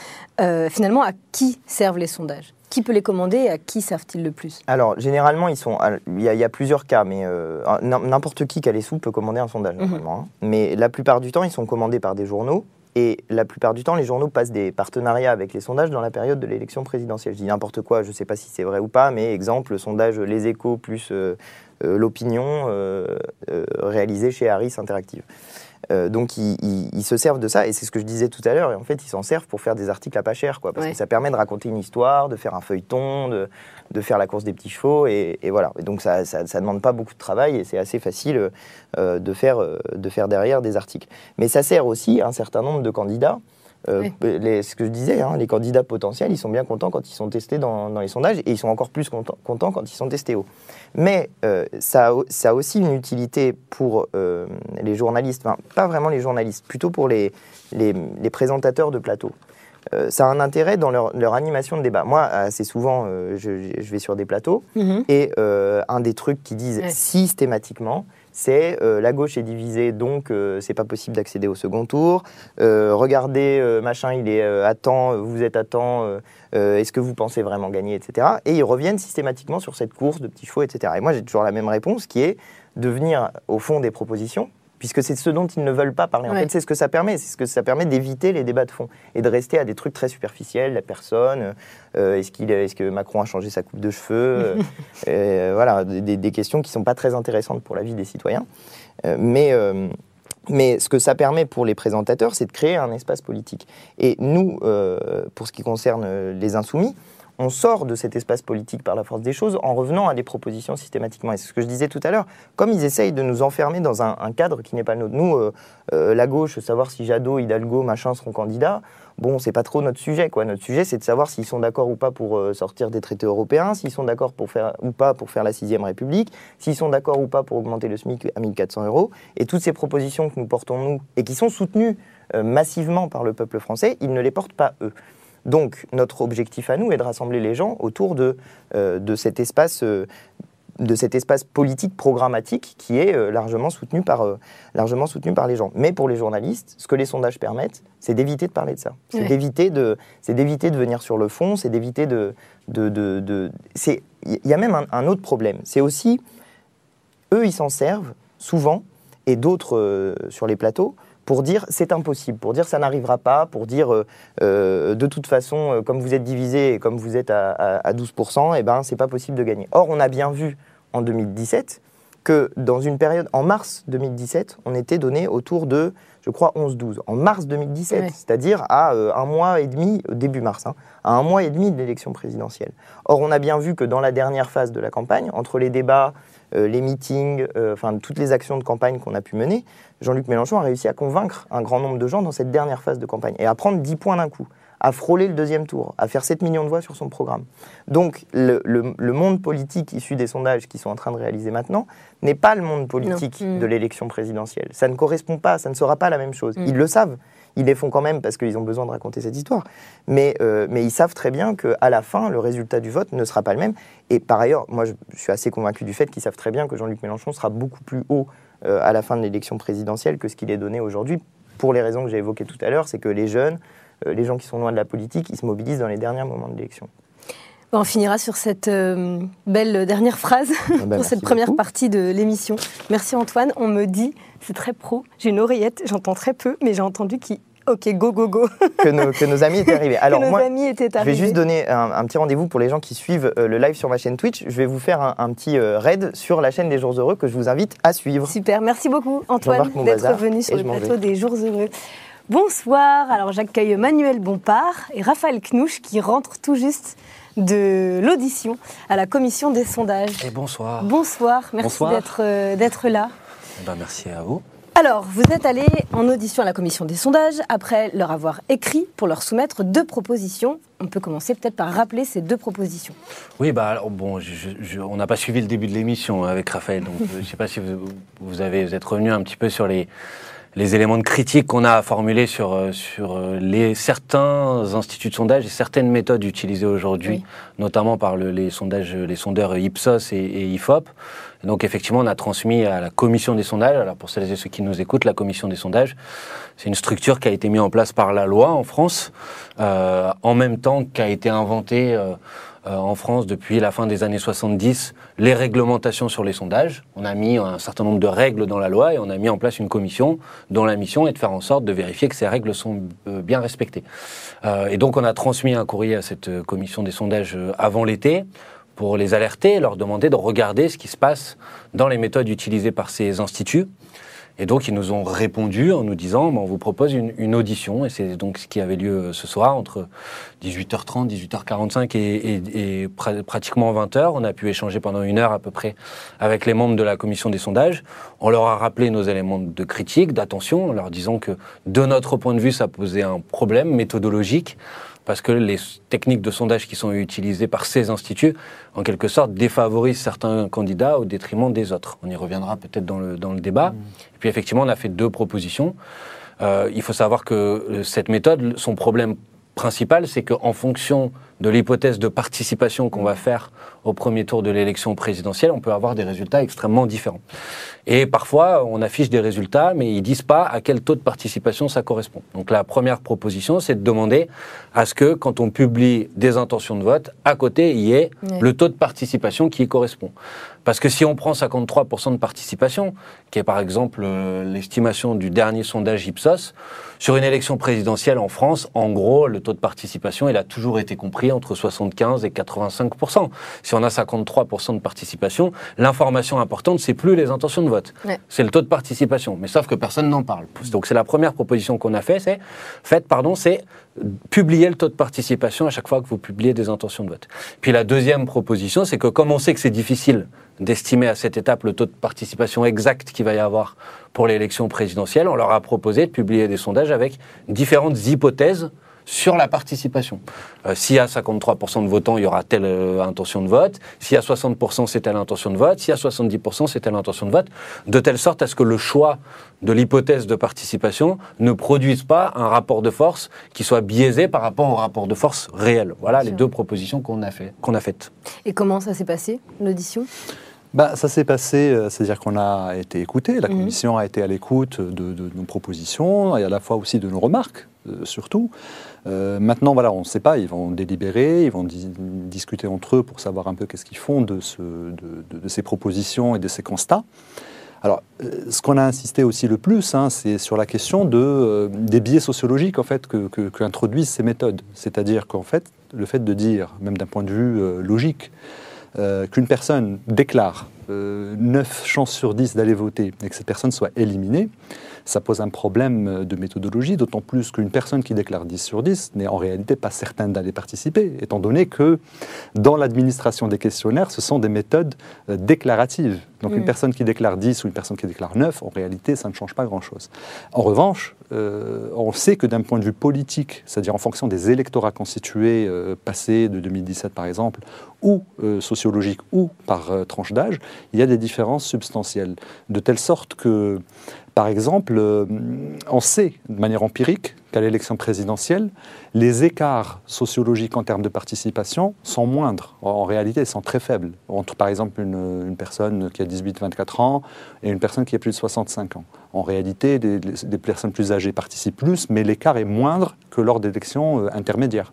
Euh, finalement, à qui servent les sondages? Qui peut les commander et à qui servent-ils le plus? Alors, généralement, ils sont. Il y, a, il y a plusieurs cas, mais euh, n'importe qui qui a les sous peut commander un sondage, normalement. Mm -hmm. hein. Mais la plupart du temps, ils sont commandés par des journaux. Et la plupart du temps, les journaux passent des partenariats avec les sondages dans la période de l'élection présidentielle. Je dis n'importe quoi, je ne sais pas si c'est vrai ou pas, mais exemple, le sondage Les Échos plus euh, l'opinion euh, réalisé chez Harris Interactive. Euh, donc ils, ils, ils, se servent de ça, et c'est ce que je disais tout à l'heure, et en fait ils s'en servent pour faire des articles à pas cher, quoi, parce ouais. que ça permet de raconter une histoire, de faire un feuilleton, de, de faire la course des petits chevaux, et, et voilà. Et donc ça, ça, ça, demande pas beaucoup de travail, et c'est assez facile euh, de, faire, euh, de faire derrière des articles. Mais ça sert aussi à un certain nombre de candidats euh, oui. les, ce que je disais, hein, les candidats potentiels, ils sont bien contents quand ils sont testés dans, dans les sondages et ils sont encore plus contents, contents quand ils sont testés haut. Mais euh, ça, a, ça, a, aussi une utilité pour euh, les journalistes, enfin pas vraiment les journalistes, plutôt pour les, les, les présentateurs de plateau. Euh, ça a un intérêt dans leur, leur, animation de débat. Moi, assez souvent, je, je, vais sur des plateaux mm -hmm. et un des trucs qu'ils disent systématiquement, c'est euh, la gauche est divisée, donc euh, c'est pas possible d'accéder au second tour. Euh, regardez, machin, il est à temps, vous êtes à temps, est-ce que vous pensez vraiment gagner, etc. Et ils reviennent systématiquement sur cette course de petits chevaux, etc. Et moi, j'ai toujours la même réponse qui est de venir au fond des propositions puisque c'est ce dont ils ne veulent pas parler. En ouais. fait, c'est ce que ça permet, c'est ce que ça permet d'éviter les débats de fond et de rester à des trucs très superficiels, la personne, euh, est-ce, qu'il, est-ce que Macron a changé sa coupe de cheveux, euh, voilà, des, des, questions qui ne sont pas très intéressantes pour la vie des citoyens. Euh, mais, mais ce que ça permet pour les présentateurs, c'est de créer un espace politique. Et nous, pour ce qui concerne les insoumis, on sort de cet espace politique par la force des choses en revenant à des propositions systématiquement. Et c'est ce que je disais tout à l'heure. Comme ils essayent de nous enfermer dans un, cadre qui n'est pas le nôtre. Nous, euh, euh, la gauche, savoir si Jadot, Hidalgo, machin seront candidats, bon, c'est pas trop notre sujet. Quoi. Notre sujet, c'est de savoir s'ils sont d'accord ou pas pour euh, sortir des traités européens, s'ils sont d'accord ou pas pour faire la sixième République, s'ils sont d'accord ou pas pour augmenter le SMIC à 1400 euros. Et toutes ces propositions que nous portons, nous, et qui sont soutenues massivement par le peuple français, ils ne les portent pas eux. Donc notre objectif à nous est de rassembler les gens autour de, euh, de, cet, espace, euh, de cet espace politique programmatique qui est euh, largement, soutenu par, largement soutenu par les gens. Mais pour les journalistes, ce que les sondages permettent, c'est d'éviter de parler de ça. C'est ouais. d'éviter de, d'éviter de venir sur le fond, c'est d'éviter de... de, de, de Il y a même un, un autre problème. C'est aussi, eux, ils s'en servent souvent, et d'autres sur les plateaux, pour dire c'est impossible, pour dire ça n'arrivera pas, pour dire euh, euh, de toute façon, euh, comme vous êtes divisé et comme vous êtes à, à, à 12%, et eh ben c'est pas possible de gagner. Or, on a bien vu en 2017 que dans une période, en mars 2017, on était donné autour de, je crois, 11-12. En mars 2017, ouais. c'est-à-dire à euh, un mois et demi, début mars, hein, à un mois et demi de l'élection présidentielle. Or, on a bien vu que dans la dernière phase de la campagne, entre les débats, euh, les meetings, enfin toutes les actions de campagne qu'on a pu mener, Jean-Luc Mélenchon a réussi à convaincre un grand nombre de gens dans cette dernière phase de campagne et à prendre 10 points d'un coup, à frôler le deuxième tour, à faire 7 millions de voix sur son programme. Donc le, le, le monde politique issu des sondages qu'ils sont en train de réaliser maintenant n'est pas le monde politique non. de l'élection présidentielle. Ça ne correspond pas, ça ne sera pas la même chose. Mm. Ils le savent. Ils les font quand même parce qu'ils ont besoin de raconter cette histoire. Mais, euh, mais ils savent très bien qu'à la fin, le résultat du vote ne sera pas le même. Et par ailleurs, moi, je, suis assez convaincu du fait qu'ils savent très bien que Jean-Luc Mélenchon sera beaucoup plus haut à la fin de l'élection présidentielle que ce qu'il est donné aujourd'hui. Pour les raisons que j'ai évoquées tout à l'heure, c'est que les jeunes, euh, les gens qui sont loin de la politique, ils se mobilisent dans les derniers moments de l'élection. On finira sur cette euh, belle dernière phrase ah bah, pour cette première partie de l'émission. Merci Antoine. On me dit, c'est très pro, j'ai une oreillette, j'entends très peu, mais j'ai entendu qu'il Ok, go, go, go. que, nos, amis étaient arrivés. Alors, que nos amis étaient arrivés. Je vais juste donner un, petit rendez-vous pour les gens qui suivent euh, le live sur ma chaîne Twitch. Je vais vous faire un, petit euh, raid sur la chaîne des Jours Heureux que je vous invite à suivre. Super, merci beaucoup Antoine d'être venu sur le plateau des Jours Heureux. Bonsoir, alors j'accueille Manuel Bompard et Raphaël Knouch qui rentrent tout juste de l'audition à la commission des sondages. Et bonsoir. Bonsoir, merci d'être euh, d'être là. Ben, merci à vous. Alors, vous êtes allé en audition à la commission des sondages après leur avoir écrit pour leur soumettre deux propositions. On peut commencer peut-être par rappeler ces deux propositions. Oui, bah alors, bon, on n'a pas suivi le début de l'émission avec Raphaël, donc je ne sais pas si vous, vous, avez, vous êtes revenu un petit peu sur les, les éléments de critique qu'on a à formuler sur, euh, sur euh, les, certains instituts de sondage et certaines méthodes utilisées aujourd'hui, notamment par le, les, sondages, les sondeurs Ipsos et, et IFOP. donc effectivement, on a transmis à la commission des sondages, alors pour celles et ceux qui nous écoutent, la commission des sondages, c'est une structure qui a été mise en place par la loi en France, euh, en même temps qu'a été inventée... Euh, euh, en France depuis la fin des années 70 les réglementations sur les sondages. On a mis un certain nombre de règles dans la loi et on a mis en place une commission dont la mission est de faire en sorte de vérifier que ces règles sont euh, bien respectées. Euh, et donc on a transmis un courrier à cette commission des sondages avant l'été pour les alerter leur demander de regarder ce qui se passe dans les méthodes utilisées par ces instituts et donc, ils nous ont répondu en nous disant, on vous propose une, audition. Et c'est donc ce qui avait lieu euh, ce soir, entre 18h30, 18h45 et, pratiquement 20h. On a pu échanger pendant une heure à peu près avec les membres de la commission des sondages. On leur a rappelé nos éléments de critique, d'attention, en leur disant que, de notre point de vue, ça posait un problème méthodologique parce que les techniques de sondage qui sont utilisées par ces instituts, en quelque sorte, défavorisent certains candidats au détriment des autres. On y reviendra peut-être dans le, dans le débat. Mmh. Et puis effectivement, on a fait deux propositions. Euh, il faut savoir que euh, cette méthode, son problème principal, c'est qu'en fonction de l'hypothèse de participation qu'on va faire au premier tour de l'élection présidentielle, on peut avoir des résultats extrêmement différents. Et parfois, on affiche des résultats, mais ils disent pas à quel taux de participation ça correspond. Donc la première proposition, c'est de demander à ce que, quand on publie des intentions de vote, à côté, il y ait le taux de participation qui y correspond. Parce que si on prend 53% de participation, qui est par exemple euh, l'estimation du dernier sondage Ipsos, sur une élection présidentielle en France, en gros, le taux de participation, il a toujours été compris entre 75 et 85% Si on a 53% de participation, l'information importante, c'est plus les intentions de vote, c'est le taux de participation. Mais sauf que personne n'en parle. Donc c'est la première proposition qu'on a fait, c'est faites, pardon, c'est publier le taux de participation à chaque fois que vous publiez des intentions de vote. Puis la deuxième proposition, c'est que comme on sait que c'est difficile d'estimer à cette étape le taux de participation exact qu'il va y avoir pour l'élection présidentielle, on leur a proposé de publier des sondages avec différentes hypothèses sur la participation. Euh, s'il y a 53% de votants, il y aura telle euh, intention de vote. S'il y a 60%, c'est telle intention de vote. S'il y a 70%, c'est telle intention de vote. De telle sorte à ce que le choix de l'hypothèse de participation ne produise pas un rapport de force qui soit biaisé par rapport au rapport de force réel. Voilà les deux propositions qu'on a, fait, qu'on a faites. Et comment ça s'est passé, l'audition? Bah, ça s'est passé, euh, c'est-à-dire qu'on a été écouté, la mhm. commission a été à l'écoute de, nos propositions et à la fois aussi de nos remarques, surtout. Euh, maintenant, voilà, on ne sait pas, ils vont délibérer, ils vont discuter entre eux pour savoir un peu qu'est-ce qu'ils font de, ces propositions et de ces constats. Alors, euh, ce qu'on a insisté aussi le plus, hein, c'est sur la question euh, des biais sociologiques en fait, que, qu'introduisent ces méthodes. C'est-à-dire qu'en fait, le fait de dire, même d'un point de vue logique, qu'une personne déclare 9 chances sur 10 d'aller voter et que cette personne soit éliminée, ça pose un problème de méthodologie, d'autant plus qu'une personne qui déclare 10 sur 10 n'est en réalité pas certaine d'aller participer, étant donné que dans l'administration des questionnaires, ce sont des méthodes euh, déclaratives. Donc une mm. personne qui déclare 10 ou une personne qui déclare 9, en réalité, ça ne change pas grand-chose. En revanche, euh, on sait que d'un point de vue politique, c'est-à-dire en fonction des électorats constitués euh, passés de 2017 par exemple, ou sociologiques ou par tranche d'âge, il y a des différences substantielles. De telle sorte que par exemple, euh, on sait de manière empirique qu'à l'élection présidentielle, les écarts sociologiques en termes de participation sont moindres. En réalité, ils sont très faibles. Entre, par exemple, une, personne qui a 18-24 ans et une personne qui a plus de 65 ans. En réalité, des, des personnes plus âgées participent plus, mais l'écart est moindre que lors d'élections euh, intermédiaires.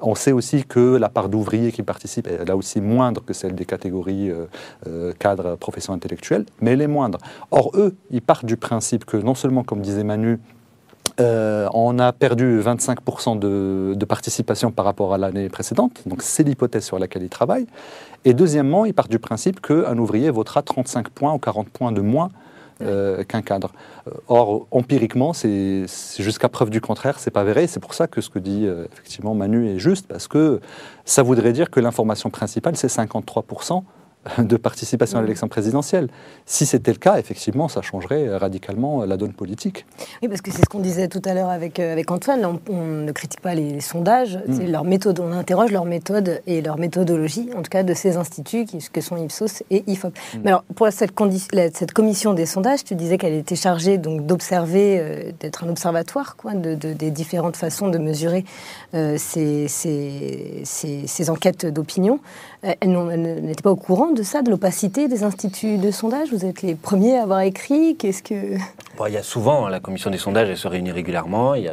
On sait aussi que la part d'ouvriers qui participent est là aussi moindre que celle des catégories euh, euh, cadres, professions intellectuelles, mais elle est moindre. Or, eux, ils partent du principe que non seulement, comme disait Manu, euh, on a perdu 25% de, de, participation par rapport à l'année précédente, donc c'est l'hypothèse sur laquelle ils travaillent. Et deuxièmement, ils partent du principe qu'un ouvrier votera 35 points ou 40 points de moins euh, qu'un cadre. Or, empiriquement, c'est jusqu'à preuve du contraire, c'est pas vrai. C'est pour ça que ce que dit euh, effectivement Manu est juste, parce que ça voudrait dire que l'information principale, c'est 53 de participation à l'élection présidentielle. Si c'était le cas, effectivement, ça changerait radicalement la donne politique. Oui, parce que c'est ce qu'on disait tout à l'heure avec, euh, avec Antoine. On, on, ne critique pas les, sondages, mm. c'est leur méthode. On interroge leur méthode et leur méthodologie, en tout cas de ces instituts qui, que sont Ipsos et IFOP. Mm. Mais alors, pour cette, cette, commission des sondages, tu disais qu'elle était chargée donc d'observer, euh, d'être un observatoire quoi, de, de, des différentes façons de mesurer euh, ces, ces, ces, ces, enquêtes d'opinion. Euh, elle, elle n'était pas au courant de ça, de l'opacité des instituts de sondage? Vous êtes les premiers à avoir écrit? Qu'est-ce que... Il y a souvent, la commission des sondages, elle se réunit régulièrement. Il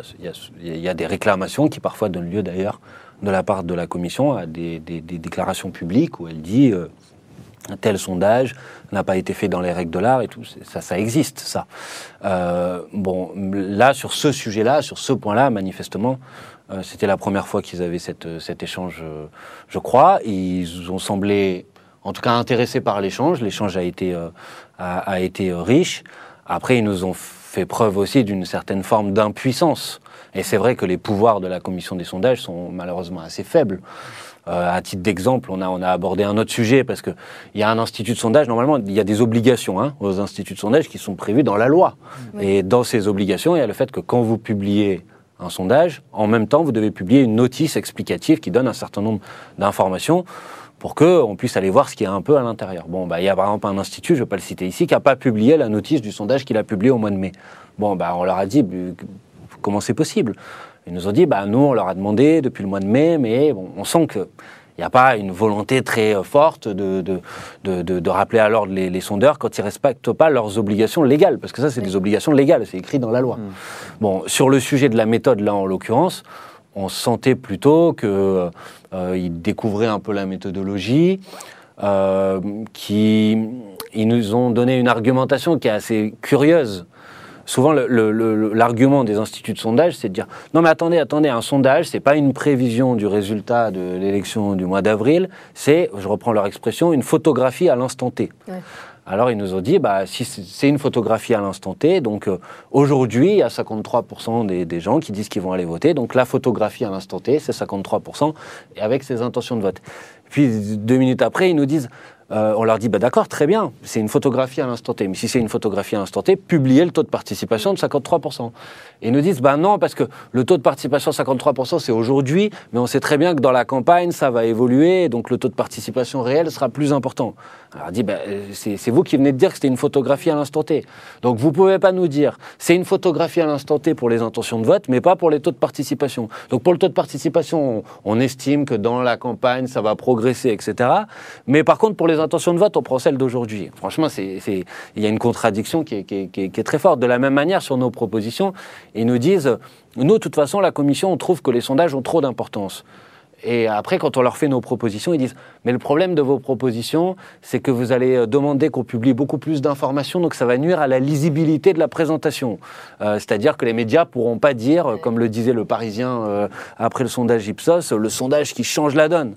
y a, des réclamations qui parfois donnent lieu d'ailleurs de la part de la commission à des, déclarations publiques où elle dit euh, un tel sondage n'a pas été fait dans les règles de l'art et tout. Ça, ça existe, ça. Euh, bon, là, sur ce sujet-là, sur ce point-là, manifestement, euh, c'était la première fois qu'ils avaient cette, cet échange, euh, je crois. Ils ont semblé, en tout cas, intéressés par l'échange. L'échange a été, euh, a, a, été riche. Après, ils nous ont fait preuve aussi d'une certaine forme d'impuissance. Et c'est vrai que les pouvoirs de la commission des sondages sont malheureusement assez faibles. Euh, à titre d'exemple, on a, on a abordé un autre sujet parce qu'il y a un institut de sondage, normalement, il y a des obligations hein, aux instituts de sondage qui sont prévues dans la loi. Oui. Et dans ces obligations, il y a le fait que quand vous publiez un sondage, en même temps, vous devez publier une notice explicative qui donne un certain nombre d'informations pour qu'on puisse aller voir ce qu'il y a un peu à l'intérieur. Bon, bah, il y a par exemple un institut, je ne vais pas le citer ici, qui n'a pas publié la notice du sondage qu'il a publié au mois de mai. Bon, bah, on leur a dit comment c'est possible? Ils nous ont dit, bah, nous, on leur a demandé depuis le mois de mai, mais bon, on sent que il n'y a pas une volonté très forte de, de, de, de rappeler à l'ordre les, les, sondeurs quand ils ne respectent pas leurs obligations légales, parce que ça, c'est des obligations légales, c'est écrit dans la loi. Mmh. Bon, sur le sujet de la méthode, là, en l'occurrence, on sentait plutôt qu'ils euh, découvraient un peu la méthodologie, euh, qui ils nous ont donné une argumentation qui est assez curieuse souvent l'argument des instituts de sondage, c'est de dire non mais attendez, attendez, un sondage, c'est pas une prévision du résultat de l'élection du mois d'avril, c'est, je reprends leur expression, une photographie à l'instant T. Ouais. Alors ils nous ont dit, bah, si c'est une photographie à l'instant T, donc euh, aujourd'hui il y a 53% des, des, gens qui disent qu'ils vont aller voter, donc la photographie à l'instant T, c'est 53% et avec ses intentions de vote. Puis deux minutes après, ils nous disent, euh, on leur dit bah, d'accord, très bien, c'est une photographie à l'instant T. Mais si c'est une photographie à l'instant T, publiez le taux de participation de 53%. Et ils nous disent bah non, parce que le taux de participation de 53%, c'est aujourd'hui, mais on sait très bien que dans la campagne, ça va évoluer, donc le taux de participation réel sera plus important. Alors dit bah, c'est vous qui venez de dire que c'était une photographie à l'instant T. Donc vous pouvez pas nous dire c'est une photographie à l'instant T pour les intentions de vote, mais pas pour les taux de participation. Donc pour le taux de participation, on, estime que dans la campagne, ça va progresser, etc. Mais par contre, pour les intentions de vote, on prend celle d'aujourd'hui. Franchement, il y a une contradiction qui est, qui, est, qui est, très forte. De la même manière, sur nos propositions, ils nous disent, nous, de toute façon, la Commission, on trouve que les sondages ont trop d'importance. Et après, quand on leur fait nos propositions, ils disent Mais le problème de vos propositions, c'est que vous allez demander qu'on publie beaucoup plus d'informations, donc ça va nuire à la lisibilité de la présentation. Euh, C'est-à-dire que les médias pourront pas dire, comme le disait le Parisien euh, après le sondage Ipsos, le sondage qui change la donne.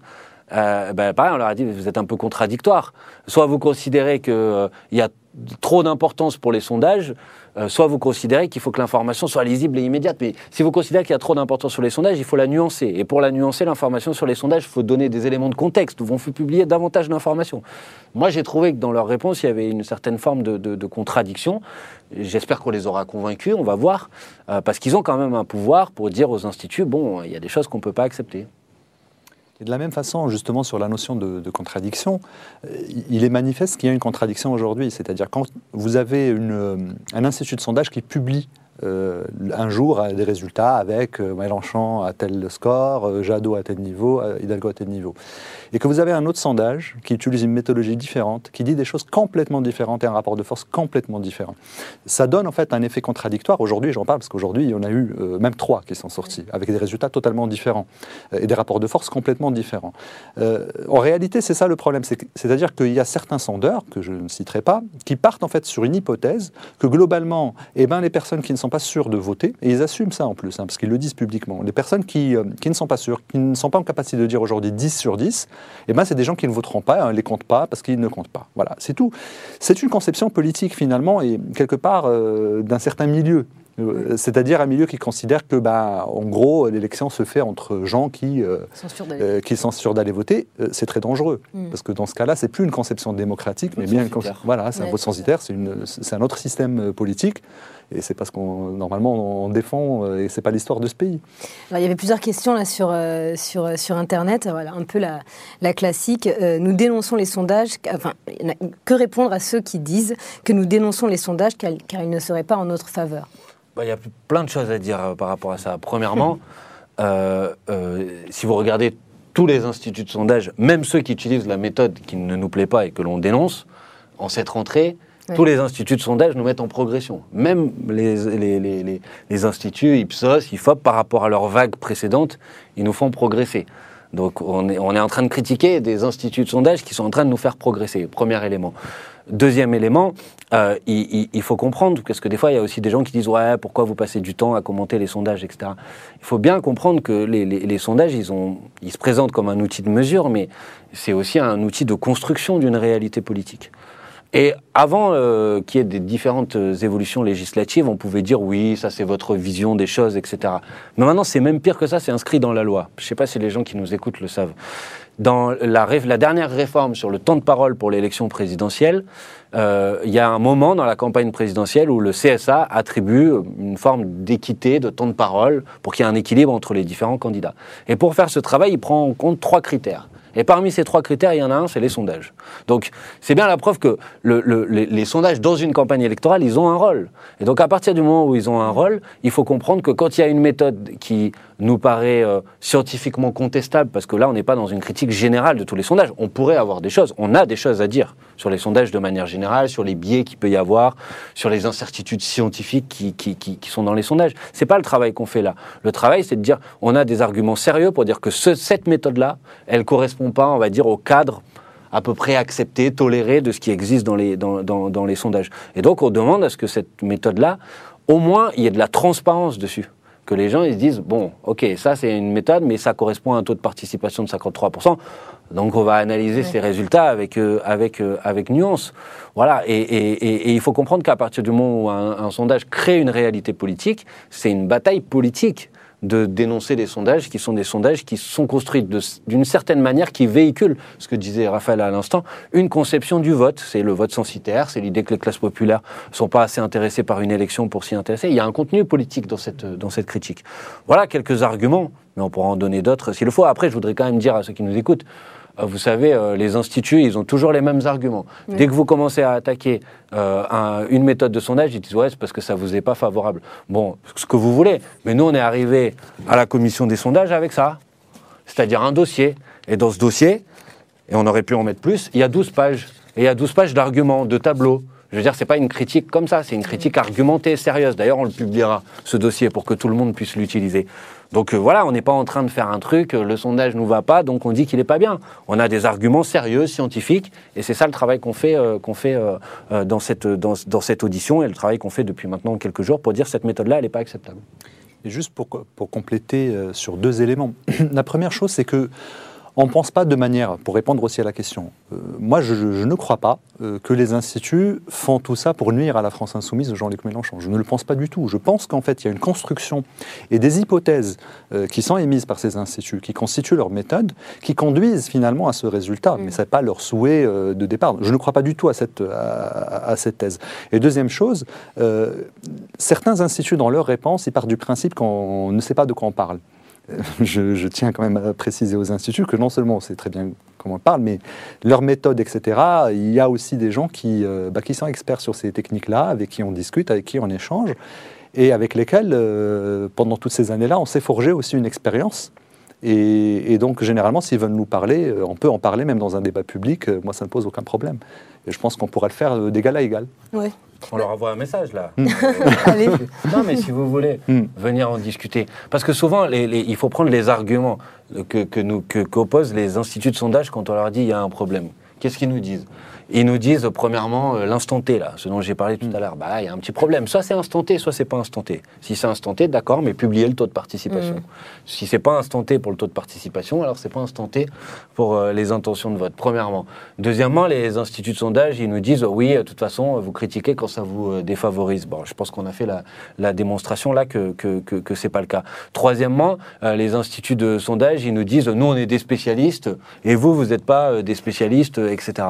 Euh, ben, pareil, on leur a dit, vous êtes un peu contradictoire. Soit vous considérez qu'il euh, y a trop d'importance pour les sondages, euh, soit vous considérez qu'il faut que l'information soit lisible et immédiate. Mais si vous considérez qu'il y a trop d'importance sur les sondages, il faut la nuancer. Et pour la nuancer, l'information sur les sondages, il faut donner des éléments de contexte, où vont publier davantage d'informations. Moi, j'ai trouvé que dans leur réponse, il y avait une certaine forme de, contradiction. J'espère qu'on les aura convaincus, on va voir, euh, parce qu'ils ont quand même un pouvoir pour dire aux instituts, bon, il y a des choses qu'on ne peut pas accepter. Et de la même façon, justement, sur la notion de, contradiction, il est manifeste qu'il y a une contradiction aujourd'hui. C'est-à-dire quand vous avez une, un institut de sondage qui publie euh, un jour des résultats avec euh, Mélenchon à tel score, euh, Jadot à tel niveau, Hidalgo à tel niveau. Et que vous avez un autre sondage qui utilise une méthodologie différente, qui dit des choses complètement différentes et un rapport de force complètement différent. Ça donne en fait un effet contradictoire. Aujourd'hui, j'en parle parce qu'aujourd'hui, il y en a eu même trois qui sont sortis, avec des résultats totalement différents et des rapports de force complètement différents. en réalité, c'est ça le problème. C'est-à-dire qu'il y a certains sondeurs, que je ne citerai pas, qui partent en fait sur une hypothèse que globalement, eh ben, les personnes qui ne sont pas sûrs de voter, et ils assument ça en plus, hein, parce qu'ils le disent publiquement. Les personnes qui, euh, qui, ne sont pas sûres, qui ne sont pas en capacité de dire aujourd'hui 10 sur 10, eh ben, c'est des gens qui ne voteront pas, ne hein, les comptent pas, parce qu'ils ne comptent pas. Voilà, c'est tout. C'est une conception politique finalement, et quelque part euh, d'un certain milieu. Euh, c'est-à-dire un milieu qui considère que, bah, en gros, l'élection se fait entre gens qui, qui sont sûrs d'aller voter. c'est très dangereux, mm. parce que dans ce cas-là, c'est plus une conception démocratique, mais bien une voilà, c'est un vote censitaire, c'est un autre système politique. Et c'est parce qu'on normalement on défend euh, et c'est pas l'histoire de ce pays. il y avait plusieurs questions là sur euh, sur euh, sur internet. Voilà, un peu la, la classique. nous dénonçons les sondages. Enfin, que répondre à ceux qui disent que nous dénonçons les sondages car, ils ne seraient pas en notre faveur? Bah, Il y a plein de choses à dire par rapport à ça. Premièrement, si vous regardez tous les instituts de sondage, même ceux qui utilisent la méthode qui ne nous plaît pas et que l'on dénonce, en cette rentrée, tous les instituts de sondage nous mettent en progression. Même les, les, les, les, instituts Ipsos, IFOP, par rapport à leur vague précédente, ils nous font progresser. Donc on est, on est en train de critiquer des instituts de sondage qui sont en train de nous faire progresser. Premier élément. Deuxième élément, euh, il, il, faut comprendre, parce que des fois, il y a aussi des gens qui disent Ouais, pourquoi vous passez du temps à commenter les sondages, etc. Il faut bien comprendre que les, les, les sondages, ils, ont, ils se présentent comme un outil de mesure, mais c'est aussi un outil de construction d'une réalité politique. Et avant euh, qu'il y ait des différentes euh, évolutions législatives, on pouvait dire oui, ça c'est votre vision des choses, etc. Mais maintenant, c'est même pire que ça, c'est inscrit dans la loi. Je ne sais pas si les gens qui nous écoutent le savent. Dans la, la dernière réforme sur le temps de parole pour l'élection présidentielle, euh, il y a un moment dans la campagne présidentielle où le CSA attribue une forme d'équité de temps de parole pour qu'il y ait un équilibre entre les différents candidats. Et pour faire ce travail, il prend en compte trois critères. Et parmi ces trois critères, il y en a un, c'est les sondages. Donc c'est bien la preuve que les, sondages dans une campagne électorale, ils ont un rôle. Et donc à partir du moment où ils ont un rôle, il faut comprendre que quand il y a une méthode qui nous paraît euh, scientifiquement contestable, parce que là, on n'est pas dans une critique générale de tous les sondages. On pourrait avoir des choses, on a des choses à dire sur les sondages de manière générale, sur les biais qu'il peut y avoir, sur les incertitudes scientifiques qui, sont dans les sondages. C'est pas le travail qu'on fait là. Le travail, c'est de dire, on a des arguments sérieux pour dire que ce, cette méthode-là, elle correspond pas, on va dire, au cadre à peu près accepté, toléré de ce qui existe dans les, dans les sondages. Et donc, on demande à ce que cette méthode-là, au moins, il y ait de la transparence dessus que les gens ils se disent bon, ok, ça c'est une méthode, mais ça correspond à un taux de participation de 53%. Donc on va analyser ces résultats avec euh, avec euh, avec nuance. Voilà. Et, et, et, il faut comprendre qu'à partir du moment où un, un sondage crée une réalité politique, c'est une bataille politique de dénoncer des sondages qui sont des sondages qui sont construits d'une certaine manière, qui véhiculent, ce que disait Raphaël à l'instant, une conception du vote. C'est le vote censitaire, c'est l'idée que les classes populaires ne sont pas assez intéressées par une élection pour s'y intéresser. Il y a un contenu politique dans cette, dans cette critique. Voilà quelques arguments, mais on pourra en donner d'autres s'il le faut. Après, je voudrais quand même dire à ceux qui nous écoutent, vous savez, euh, les instituts, ils ont toujours les mêmes arguments. Dès que vous commencez à attaquer euh, une méthode de sondage, ils disent ouais, c'est parce que ça vous est pas favorable. Bon, ce que vous voulez. Mais nous, on est arrivé à la commission des sondages avec ça, c'est-à-dire un dossier. Et dans ce dossier, et on aurait pu en mettre plus, il y a 12 pages. Et il y a 12 pages d'arguments, de tableaux. Je veux dire, c'est pas une critique comme ça, c'est une critique argumentée, sérieuse. D'ailleurs, on le publiera, ce dossier, pour que tout le monde puisse l'utiliser. Donc euh, voilà, on n'est pas en train de faire un truc, euh, le sondage nous va pas, donc on dit qu'il n'est pas bien. On a des arguments sérieux, scientifiques, et c'est ça le travail qu'on fait, euh, fait dans, cette, dans, dans, cette audition, et le travail qu'on fait depuis maintenant quelques jours pour dire cette méthode-là, elle n'est pas acceptable. Et juste pour, pour compléter sur deux éléments. La première chose, c'est que on ne pense pas de manière, pour répondre aussi à la question, euh, moi je, ne crois pas euh, que les instituts font tout ça pour nuire à la France insoumise de Jean-Luc Mélenchon. Je ne le pense pas du tout. Je pense qu'en fait il y a une construction et des hypothèses euh, qui sont émises par ces instituts, qui constituent leur méthode, qui conduisent finalement à ce résultat. Mm. Mais ce n'est pas leur souhait de départ. Je ne crois pas du tout à cette, à, cette thèse. Et deuxième chose, certains instituts dans leur réponse, ils partent du principe qu'on ne sait pas de quoi on parle. Je, tiens quand même à préciser aux instituts que non seulement on sait très bien comment on parle, mais leur méthode, etc., il y a aussi des gens qui, euh, bah, qui sont experts sur ces techniques-là, avec qui on discute, avec qui on échange. et avec lesquels, euh, pendant toutes ces années-là, on s'est forgé aussi une expérience. Et, donc, généralement, s'ils veulent nous parler, euh, on peut en parler même dans un débat public. euh, Moi, ça ne pose aucun problème. Et je pense qu'on pourra le faire euh, d'égal à égal. On leur envoie un message là. Allez. non, mais si vous voulez Hmm. venir en discuter. Parce que souvent, les- les- il faut prendre les arguments que, que nous, que, qu'opposent les instituts de sondage quand on leur dit il y a un problème. Qu'est-ce qu'ils nous disent? Ils nous disent, euh, premièrement, euh, l'instant T, là, ce dont j'ai parlé tout à l'heure. Bah, il y a un petit problème. Soit c'est instant T, soit c'est pas instant T. Si c'est instant T, d'accord, mais publiez le taux de participation. Mm. Si c'est pas instant T pour le taux de participation, alors c'est pas instant T pour euh, les intentions de vote, premièrement. Deuxièmement, les instituts de sondage, ils nous disent, oui, de toute façon, vous critiquez quand ça vous euh, défavorise. Bon, je pense qu'on a fait la, la démonstration là que, que, que, que c'est pas le cas. Troisièmement, euh, les instituts de sondage, ils nous disent, nous, on est des spécialistes, et vous, vous n'êtes pas euh, des spécialistes, euh, etc.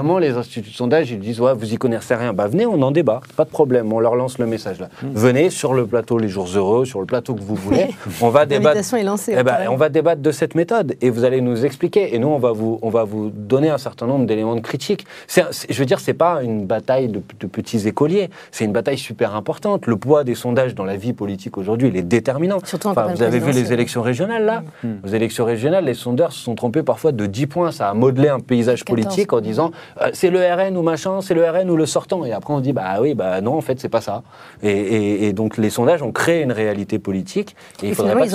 Quatrièmement, les instituts de sondage, ils disent, ouais, vous y connaissez rien. Bah, venez, on en débat, pas de problème, on leur lance le message là. Venez sur le plateau Les Jours Heureux, sur le plateau que vous voulez, on va débattre. L'invitation est lancée. Eh ben, on va débattre de cette méthode et vous allez nous expliquer. Et nous, on va vous, on va vous donner un certain nombre d'éléments de critique. Je veux dire, c'est pas une bataille de, de petits écoliers. C'est une bataille super importante. Le poids des sondages dans la vie politique aujourd'hui, il est déterminant. Surtout en Enfin, campagne vous avez vu les élections régionales là. Aux élections régionales, les sondeurs se sont trompés parfois de 10 points. Ça a modelé un paysage 14. politique en disant euh, c'est le RN ou machin, c'est le RN ou le sortant. Et après on dit bah oui, bah non, en fait c'est pas ça. Et, et- et donc les sondages ont créé une réalité politique. Et, il Et faudrait pas ils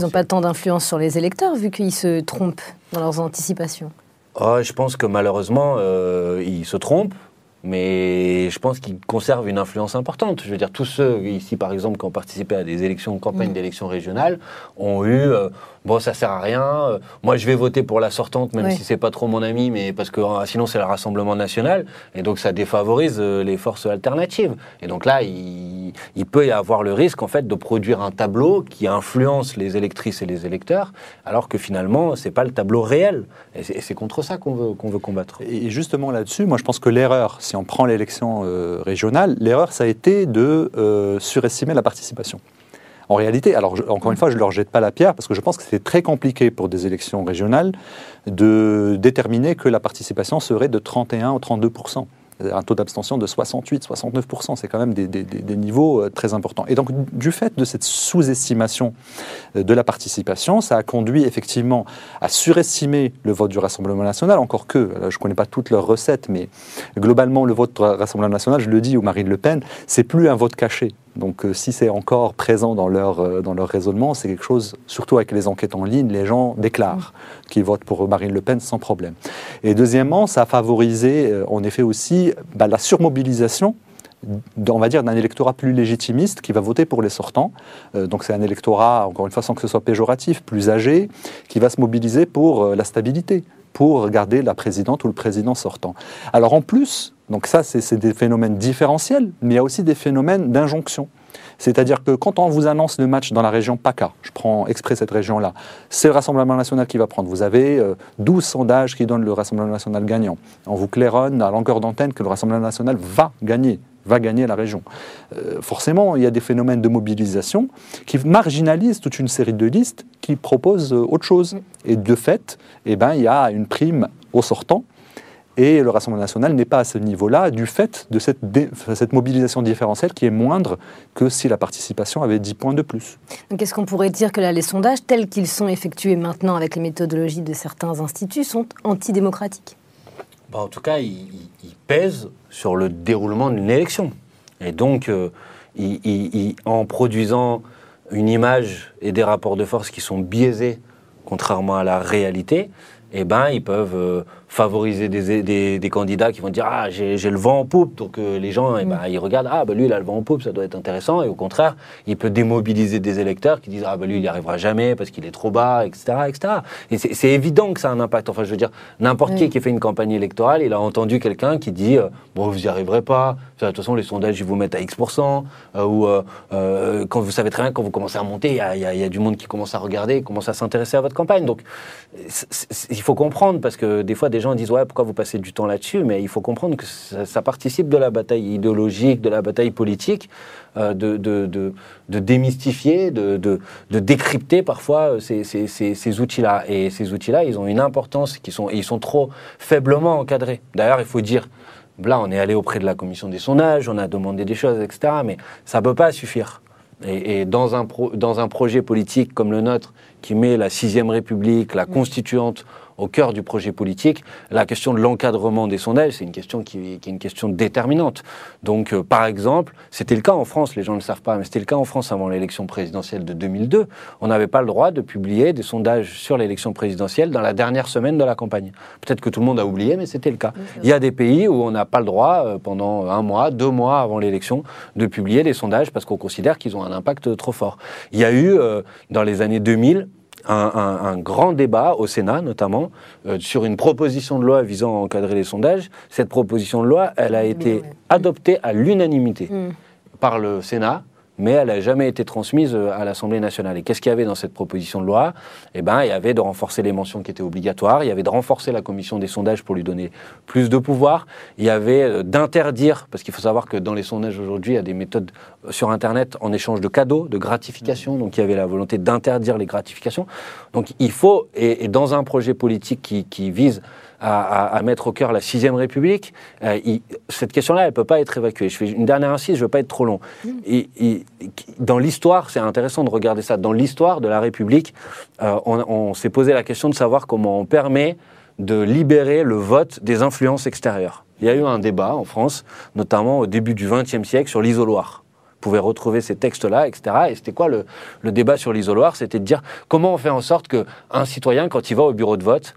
n'ont pas tant d'influence sur les électeurs vu qu'ils se trompent dans leurs anticipations. Oh, je pense que malheureusement, euh, ils se trompent, mais je pense qu'ils conservent une influence importante. Je veux dire, tous ceux ici, par exemple, qui ont participé à des élections, campagnes Mm. d'élections régionales, ont eu, euh, bon, ça sert à rien. euh, moi, je vais voter pour la sortante, même Oui. si c'est pas trop mon ami, mais parce que euh, sinon c'est le Rassemblement national, et donc ça défavorise euh, les forces alternatives. Et donc là, il, il peut y avoir le risque, en fait, de produire un tableau qui influence les électrices et les électeurs, alors que finalement, c'est pas le tableau réel. Et c'est et c'est contre ça qu'on veut, qu'on veut combattre. Et justement là-dessus, moi je pense que l'erreur, si on prend l'élection euh, régionale, l'erreur ça a été de euh, surestimer la participation. En réalité, alors encore une fois, je ne leur jette pas la pierre parce que je pense que c'est très compliqué pour des élections régionales de déterminer que la participation serait de 31 ou 32% un taux d'abstention de 68, 69% c'est quand même des, niveaux euh, très importants. Et donc, du fait de cette sous-estimation euh, de la participation, ça a conduit effectivement à surestimer le vote du Rassemblement national, encore que, je ne connais pas toutes leurs recettes, mais globalement, le vote du Rassemblement national, je le dis, ou Marine Le Pen, c'est plus un vote caché. Donc, euh, si c'est encore présent dans leur, euh, dans leur raisonnement, c'est quelque chose, surtout avec les enquêtes en ligne, les gens déclarent qu'ils votent pour Marine Le Pen sans problème. Et deuxièmement, ça a favorisé, euh, en effet aussi, bah, la surmobilisation on va dire, d'un électorat plus légitimiste qui va voter pour les sortants. Donc c'est un électorat, encore une fois, sans que ce soit péjoratif, plus âgé, qui va se mobiliser pour la stabilité, pour garder la présidente ou le président sortant. Alors en plus, donc ça c'est des phénomènes différentiels, mais il y a aussi des phénomènes d'injonction. C'est-à-dire que quand on vous annonce le match dans la région PACA, je prends exprès cette région-là, c'est le Rassemblement national qui va prendre. Vous avez euh, 12 sondages qui donnent le Rassemblement national gagnant. On vous claironne à longueur d'antenne que le Rassemblement national va gagner va gagner la région. Euh, forcément, il y a des phénomènes de mobilisation qui marginalisent toute une série de listes qui proposent euh, autre chose. Et de fait, eh ben, il y a une prime au sortant et le Rassemblement national n'est pas à ce niveau-là du fait de cette, dé- cette mobilisation différentielle qui est moindre que si la participation avait 10 points de plus. Donc est-ce qu'on pourrait dire que là, les sondages, tels qu'ils sont effectués maintenant avec les méthodologies de certains instituts, sont antidémocratiques? Bah, en tout cas, il, il- il pèse sur le déroulement d'une élection. Et donc, euh, en produisant une image et des rapports de force qui sont biaisés, contrairement à la réalité, eh ben, ils peuvent euh, favoriser des, des- des candidats qui vont dire Ah, j'ai j'ai le vent en poupe. Donc, euh, les gens, eh ben, ils regardent Ah, bah, lui, il a le vent en poupe, ça doit être intéressant. Et au contraire, il peut démobiliser des électeurs qui disent Ah, bah, lui, il n'y arrivera jamais parce qu'il est trop bas, etc. etc. Et c'est c'est évident que ça a un impact. Enfin, je veux dire, n'importe qui Oui. qui fait une campagne électorale, il a entendu quelqu'un qui dit euh, Bon, vous n'y arriverez pas. De toute façon, les sondages, ils vous mettent à X%. euh, ou quand vous savez très bien, quand vous commencez à monter, il y y y a du monde qui commence à regarder, commence à s'intéresser à votre campagne. Donc, il faut comprendre, parce que des fois, des gens disent Ouais, pourquoi vous passez du temps là-dessus? Mais il faut comprendre que ça, participe de la bataille idéologique, de la bataille politique, euh, de, de, de, de démystifier, de, décrypter parfois euh, ces, ces, ces, ces outils-là. Et ces outils-là, ils ont une importance, qui sont, et ils sont trop faiblement encadrés. D'ailleurs, il faut dire Là, on est allé auprès de la commission des sondages, on a demandé des choses, etc. Mais ça ne peut pas suffire. Et, et dans, un pro- dans un projet politique comme le nôtre, qui met la sixième République, la constituante, au cœur du projet politique, la question de l'encadrement des sondages, c'est une question qui, qui est une question déterminante. Donc, euh, par exemple, c'était le cas en France, les gens ne le savent pas, mais c'était le cas en France avant l'élection présidentielle de 2002. On n'avait pas le droit de publier des sondages sur l'élection présidentielle dans la dernière semaine de la campagne. Peut-être que tout le monde a oublié, mais c'était le cas. Il y a des pays où on n'a pas le droit, euh, pendant un mois, deux mois avant l'élection, de publier des sondages parce qu'on considère qu'ils ont un impact trop fort. Il y a eu, euh, dans les années 2000, un, un- un grand débat au Sénat, notamment, euh, sur une proposition de loi visant à encadrer les sondages. Cette proposition de loi, elle a été adoptée à l'unanimité Mm. par le Sénat, mais elle n'a jamais été transmise euh, à l'Assemblée nationale. Et qu'est-ce qu'il y avait dans cette proposition de loi? Eh ben, il y avait de renforcer les mentions qui étaient obligatoires, il y avait de renforcer la commission des sondages pour lui donner plus de pouvoir, il y avait euh, d'interdire, parce qu'il faut savoir que dans les sondages aujourd'hui, il y a des méthodes euh, sur Internet en échange de cadeaux, de gratifications, donc il y avait la volonté d'interdire les gratifications. Donc il faut, et, et dans un projet politique qui, qui vise à, mettre au cœur la sixième République, euh, cette question-là, elle ne peut pas être évacuée. Je fais une dernière incise, je ne veux pas être trop long. Dans l'histoire, c'est intéressant de regarder ça, dans l'histoire de la République, euh, on, on s'est posé la question de savoir comment on permet de libérer le vote des influences extérieures. Il y a eu un débat en France, notamment au début du XXe siècle, sur l'isoloir. Vous pouvez retrouver ces textes-là, etc. Et c'était quoi le, le débat sur l'isoloir? C'était de dire comment on fait en sorte qu'un citoyen, quand il va au bureau de vote,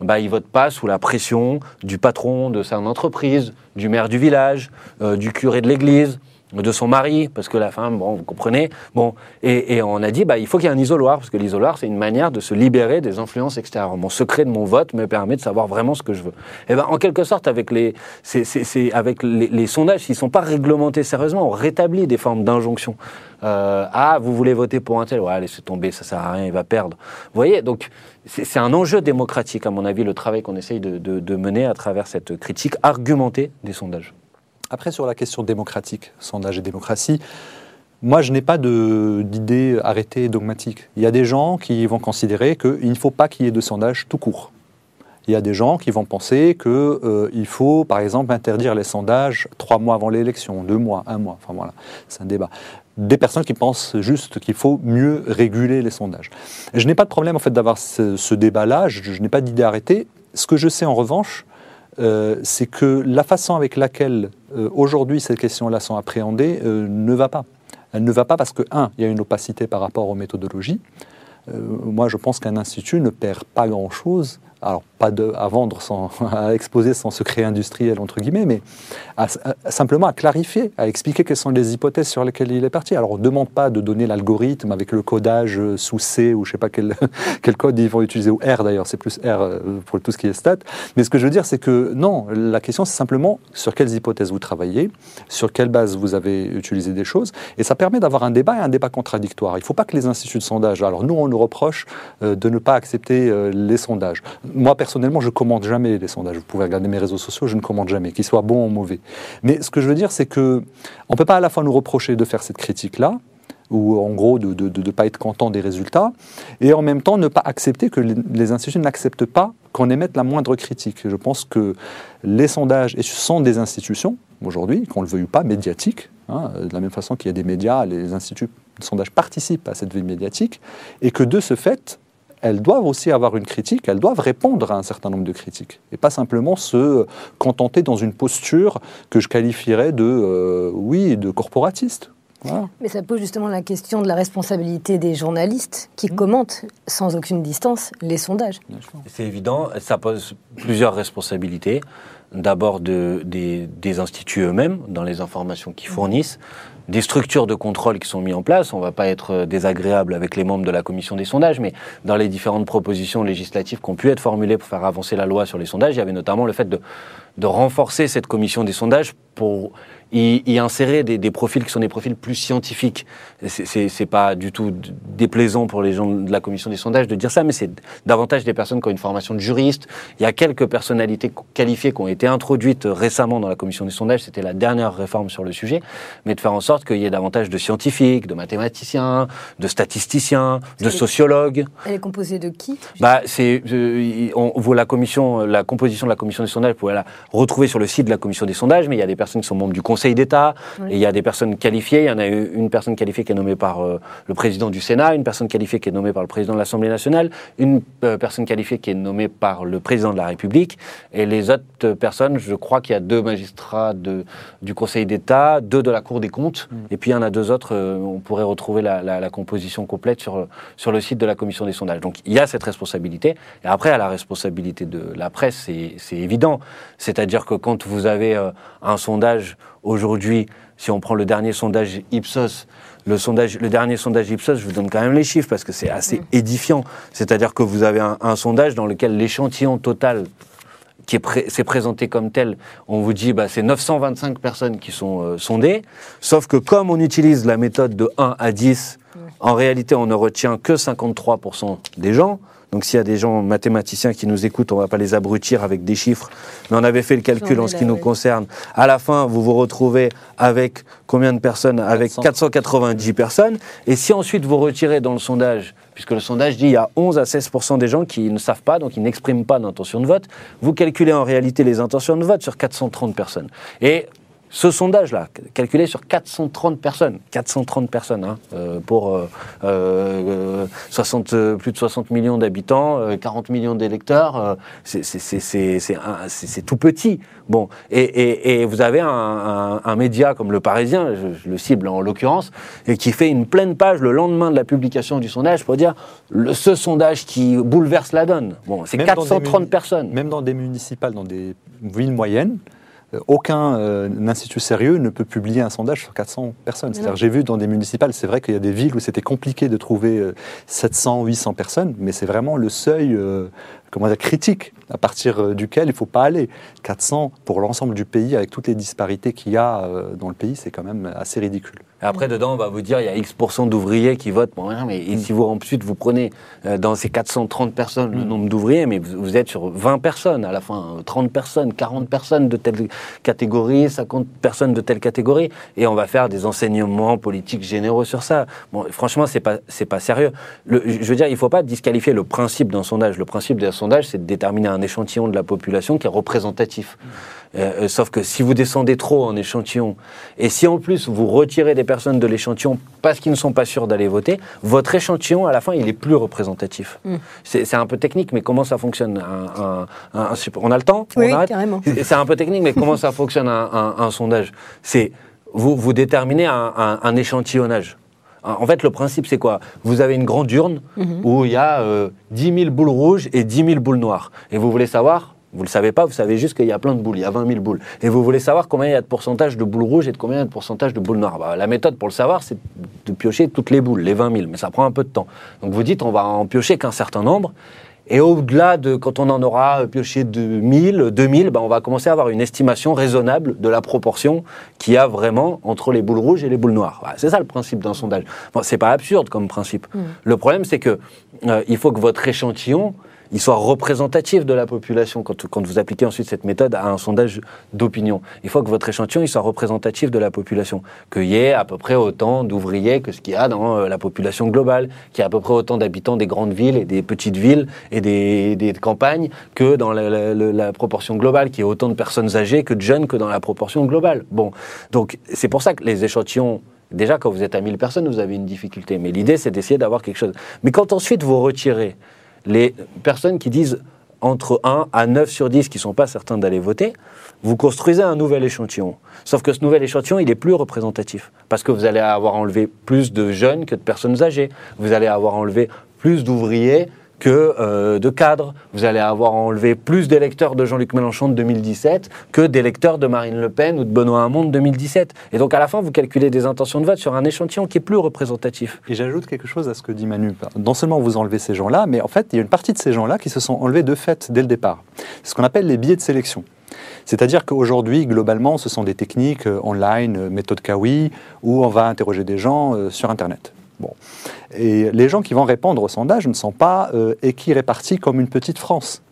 bah, il vote pas sous la pression du patron de son entreprise, du maire du village, euh, du curé de l'église, de son mari, parce que la femme, bon, vous comprenez. Bon, et, et on a dit, bah, il faut qu'il y ait un isoloir, parce que l'isoloir, c'est une manière de se libérer des influences extérieures. Mon secret de mon vote me permet de savoir vraiment ce que je veux. Et ben, en quelque sorte, avec les, c'est- c'est- avec les, sondages, s'ils sont pas réglementés sérieusement, on rétablit des formes d'injonction. Euh, ah, vous voulez voter pour un tel, ouais, laissez tomber, ça sert à rien, il va perdre. Vous voyez, donc c'est un enjeu démocratique, à mon avis, le travail qu'on essaye de, mener à travers cette critique argumentée des sondages. Après, sur la question démocratique, sondage et démocratie, moi, je n'ai pas d'idée arrêtée dogmatique. Il y a des gens qui vont considérer qu'il ne faut pas qu'il y ait de sondage tout court. Il y a des gens qui vont penser qu'il faut, par exemple, interdire les sondages trois mois avant l'élection, deux mois, un mois. Enfin voilà, c'est un débat. Des personnes qui pensent juste qu'il faut mieux réguler les sondages. Je n'ai pas de problème en fait d'avoir ce, débat-là. Je, n'ai pas d'idée arrêtée. Ce que je sais en revanche, euh, c'est que la façon avec laquelle euh, aujourd'hui ces questions-là sont appréhendées euh, ne va pas. Elle ne va pas parce que, un, il y a une opacité par rapport aux méthodologies. Euh, moi, je pense qu'un institut ne perd pas grand-chose, alors pas de, à vendre, sans, à exposer son secret industriel, entre guillemets, mais simplement à clarifier, à expliquer quelles sont les hypothèses sur lesquelles il est parti. Alors, on ne demande pas de donner l'algorithme avec le codage sous C ou je ne sais pas quel, quel code ils vont utiliser, ou R d'ailleurs, c'est plus R euh, pour tout ce qui est stat. Mais ce que je veux dire, c'est que non, la question, c'est simplement sur quelles hypothèses vous travaillez, sur quelle base vous avez utilisé des choses, et ça permet d'avoir un débat et un débat contradictoire. Il ne faut pas que les instituts de sondage, alors nous, on nous reproche euh, de ne pas accepter euh, les sondages. Moi, je commande jamais les sondages. Vous pouvez regarder mes réseaux sociaux, je ne commande jamais, qu'ils soient bons ou mauvais. Mais ce que je veux dire, c'est que on peut pas à la fois nous reprocher de faire cette critique-là, ou en gros de ne de, de- pas être content des résultats, et en même temps ne pas accepter que les, instituts n'acceptent pas qu'on émette la moindre critique. Je pense que les sondages sont des institutions, aujourd'hui, qu'on le veuille ou pas, médiatiques, hein, de la même façon qu'il y a des médias, les instituts de sondage participent à cette vie médiatique, et que de ce fait, elles doivent aussi avoir une critique, elles doivent répondre à un certain nombre de critiques, et pas simplement se contenter dans une posture que je qualifierais de, euh, oui, de corporatiste. Voilà. Mais ça pose justement la question de la responsabilité des journalistes Mmh. qui commentent sans aucune distance les sondages. C'est évident, ça pose plusieurs responsabilités. D'abord de- des, des instituts eux-mêmes, dans les informations qu'ils fournissent, des structures de contrôle qui sont mises en place. On ne va pas être euh, désagréable avec les membres de la commission des sondages, mais dans les différentes propositions législatives qui ont pu être formulées pour faire avancer la loi sur les sondages, il y avait notamment le fait de, de renforcer cette commission des sondages pour y, y insérer des, des profils qui sont des profils plus scientifiques. C'est- pas du tout déplaisant pour les gens de la commission des sondages de dire ça, mais c'est davantage des personnes qui ont une formation de juriste. Il y a quelques personnalités qualifiées qui ont été été introduite récemment dans la commission des sondages, c'était la dernière réforme sur le sujet, mais de faire en sorte qu'il y ait davantage de scientifiques, de mathématiciens, de statisticiens, de sociologues. Elle est composée de qui bah, c'est, euh, on voit la commission, la composition de la commission des sondages, vous pouvez la retrouver sur le site de la commission des sondages, mais il y a des personnes qui sont membres du Conseil d'État, et il y a des personnes qualifiées. Il y en a une personne qualifiée qui est nommée par euh, le président du Sénat, une personne qualifiée qui est nommée par le président de l'Assemblée nationale, une euh, personne qualifiée qui est nommée par le président de la République, et les autres personnes, je crois qu'il y a deux magistrats de, du Conseil d'État, deux de la Cour des comptes, mm. et puis il y en a deux autres. on pourrait retrouver la, la, composition complète sur, sur le site de la commission des sondages. Donc il y a cette responsabilité. Et après, à la responsabilité de la presse, c'est évident. C'est-à-dire que quand vous avez euh, un sondage aujourd'hui, si on prend le dernier sondage Ipsos, le, sondage, le dernier sondage Ipsos, je vous donne quand même les chiffres parce que c'est assez mm. édifiant. C'est-à-dire que vous avez un, sondage dans lequel l'échantillon total qui s'est présenté comme tel, on vous dit bah, c'est 925 personnes qui sont euh, sondées, sauf que comme on utilise la méthode de 1 à 10, en réalité on ne retient que 53% des gens, donc s'il y a des gens mathématiciens qui nous écoutent, on ne va pas les abrutir avec des chiffres, mais on avait fait le calcul en ce qui nous concerne. À la fin, vous vous retrouvez avec combien de personnes? Avec 490 personnes. Et si ensuite vous retirez dans le sondage, puisque le sondage dit qu'il y a 11 à 16% des gens qui ne savent pas, donc ils n'expriment pas d'intention de vote, vous calculez en réalité les intentions de vote sur 430 personnes. Et ce sondage-là, calculé sur 430 personnes, 430 personnes hein, euh, pour euh, 60, euh, plus de 60 millions d'habitants, 40 euh, millions d'électeurs, c'est tout petit. Bon, et, et, et vous avez un, un, un, média comme Le Parisien, je, le cible en l'occurrence, et qui fait une pleine page le lendemain de la publication du sondage pour dire le, ce sondage qui bouleverse la donne. Bon, c'est 430 personnes. Même dans des municipales, dans des villes moyennes, euh, aucun euh, institut sérieux ne peut publier un sondage sur 400 personnes. cest j'ai vu dans des municipales, c'est vrai qu'il y a des villes où c'était compliqué de trouver 700, euh, 800 personnes, mais c'est vraiment le seuil comment dire, critique à partir duquel il ne faut pas aller. 400 pour l'ensemble du pays, avec toutes les disparités qu'il y a dans le pays, c'est quand même assez ridicule. Après, dedans, on va vous dire, il y a X% d'ouvriers qui votent pour rien. Mais et si vous, ensuite, vous prenez euh, dans ces 430 personnes le mm. nombre d'ouvriers, mais vous, êtes sur 20 personnes à la fin, 30 personnes, 40 personnes de telle catégorie, 50 personnes de telle catégorie. Et on va faire des enseignements politiques généraux sur ça. Bon, franchement, c'est pas, c'est pas sérieux. Le, je veux dire, il faut pas disqualifier le principe d'un sondage. Le principe d'un sondage, c'est de déterminer un échantillon de la population qui est représentatif. Euh, euh, sauf que si vous descendez trop en échantillon, et si en plus vous retirez des personnes de l'échantillon parce qu'ils ne sont pas sûrs d'aller voter, votre échantillon, à la fin, il est plus représentatif. Mm. C'est un peu technique, mais comment ça fonctionne On a le temps Oui, carrément. C'est un peu technique, mais comment ça fonctionne un, sondage? C'est vous, vous déterminez un, échantillonnage. En fait, le principe, c'est quoi? Vous avez une grande urne mm-hmm. où il y a 10 euh, 000 boules rouges et 10 000 boules noires. Et vous voulez savoir? Vous ne le savez pas, vous savez juste qu'il y a plein de boules, il y a 20 000 boules. Et vous voulez savoir combien il y a de pourcentage de boules rouges et de combien il y a de pourcentage de boules noires? Bah, la méthode pour le savoir, c'est de piocher toutes les boules, les 20 000, mais ça prend un peu de temps. Donc vous dites, on va en piocher qu'un certain nombre. Et au-delà de, quand on en aura pioché de 1000, 2000, bah, on va commencer à avoir une estimation raisonnable de la proportion qu'il y a vraiment entre les boules rouges et les boules noires. c'est ça le principe d'un sondage. Bon, c'est pas absurde comme principe. Mmh. Le problème, c'est que euh, il faut que votre échantillon il soit représentatif de la population quand, vous appliquez ensuite cette méthode à un sondage d'opinion. Il faut que votre échantillon il soit représentatif de la population, qu'il y ait à peu près autant d'ouvriers que ce qu'il y a dans euh, la population globale, qu'il y ait à peu près autant d'habitants des grandes villes et des petites villes et des, des campagnes que dans la, la, proportion globale, qu'il y ait autant de personnes âgées que de jeunes que dans la proportion globale. Bon, donc c'est pour ça que les échantillons Déjà, quand vous êtes à 1000 personnes, vous avez une difficulté. Mais l'idée, c'est d'essayer d'avoir quelque chose. Mais quand ensuite vous retirez les personnes qui disent entre 1 à 9 sur 10 qui ne sont pas certains d'aller voter, vous construisez un nouvel échantillon. Sauf que ce nouvel échantillon, il est plus représentatif. Parce que vous allez avoir enlevé plus de jeunes que de personnes âgées. Vous allez avoir enlevé plus d'ouvriers que euh, de cadres. Vous allez avoir enlevé plus d'électeurs de Jean-Luc Mélenchon de 2017 que d'électeurs de Marine Le Pen ou de Benoît Hamon de 2017. Et donc à la fin, vous calculez des intentions de vote sur un échantillon qui est plus représentatif. Et j'ajoute quelque chose à ce que dit Manu. Non seulement vous enlevez ces gens-là, mais en fait, il y a une partie de ces gens-là qui se sont enlevés de fait dès le départ. C'est ce qu'on appelle les billets de sélection. C'est-à-dire qu'aujourd'hui, globalement, ce sont des techniques euh, online, euh, méthode Kawi, où on va interroger des gens sur Internet. Bon. Et les gens qui vont répondre au sondage ne sont pas euh, équirépartis comme une petite France.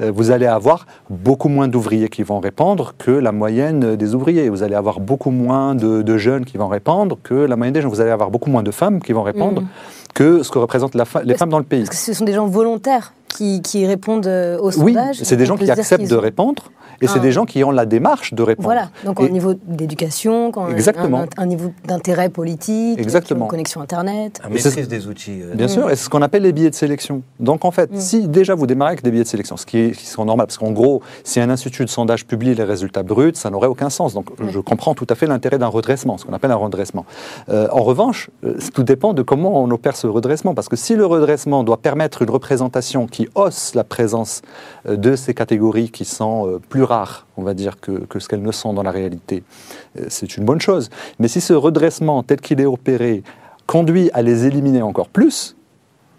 euh, vous allez avoir beaucoup moins d'ouvriers qui vont répondre que la moyenne des ouvriers. Vous allez avoir beaucoup moins de, jeunes qui vont répondre que la moyenne des jeunes. Vous allez avoir beaucoup moins de femmes qui vont répondre Mhm. Que ce que représentent la fa- les femmes dans le pays. Parce que ce sont des gens volontaires qui, qui répondent euh, au Oui, sondage. c'est des gens qui acceptent de répondre et c'est Ah. des gens qui ont la démarche de répondre. Voilà, donc Et- au niveau d'éducation, quand- Exactement. Un, un niveau d'intérêt politique, Exactement. qui ont une connexion Internet. La c'est- maîtrise des outils. euh, Bien sûr, et c'est ce qu'on appelle les billets de sélection. Donc en fait, Mm. si déjà vous démarrez avec des billets de sélection, ce qui, est, qui sont normal, parce qu'en gros, si un institut de sondage publie les résultats bruts, ça n'aurait aucun sens. Donc Oui. je comprends tout à fait l'intérêt d'un redressement, ce qu'on appelle un redressement. Euh, en revanche, tout dépend de comment on opère ce redressement, parce que si le redressement doit permettre une représentation qui hausse la présence euh, de ces catégories qui sont euh, plus rares, on va dire, que, que ce qu'elles ne sont dans la réalité, euh, c'est une bonne chose. Mais si ce redressement, tel qu'il est opéré, conduit à les éliminer encore plus,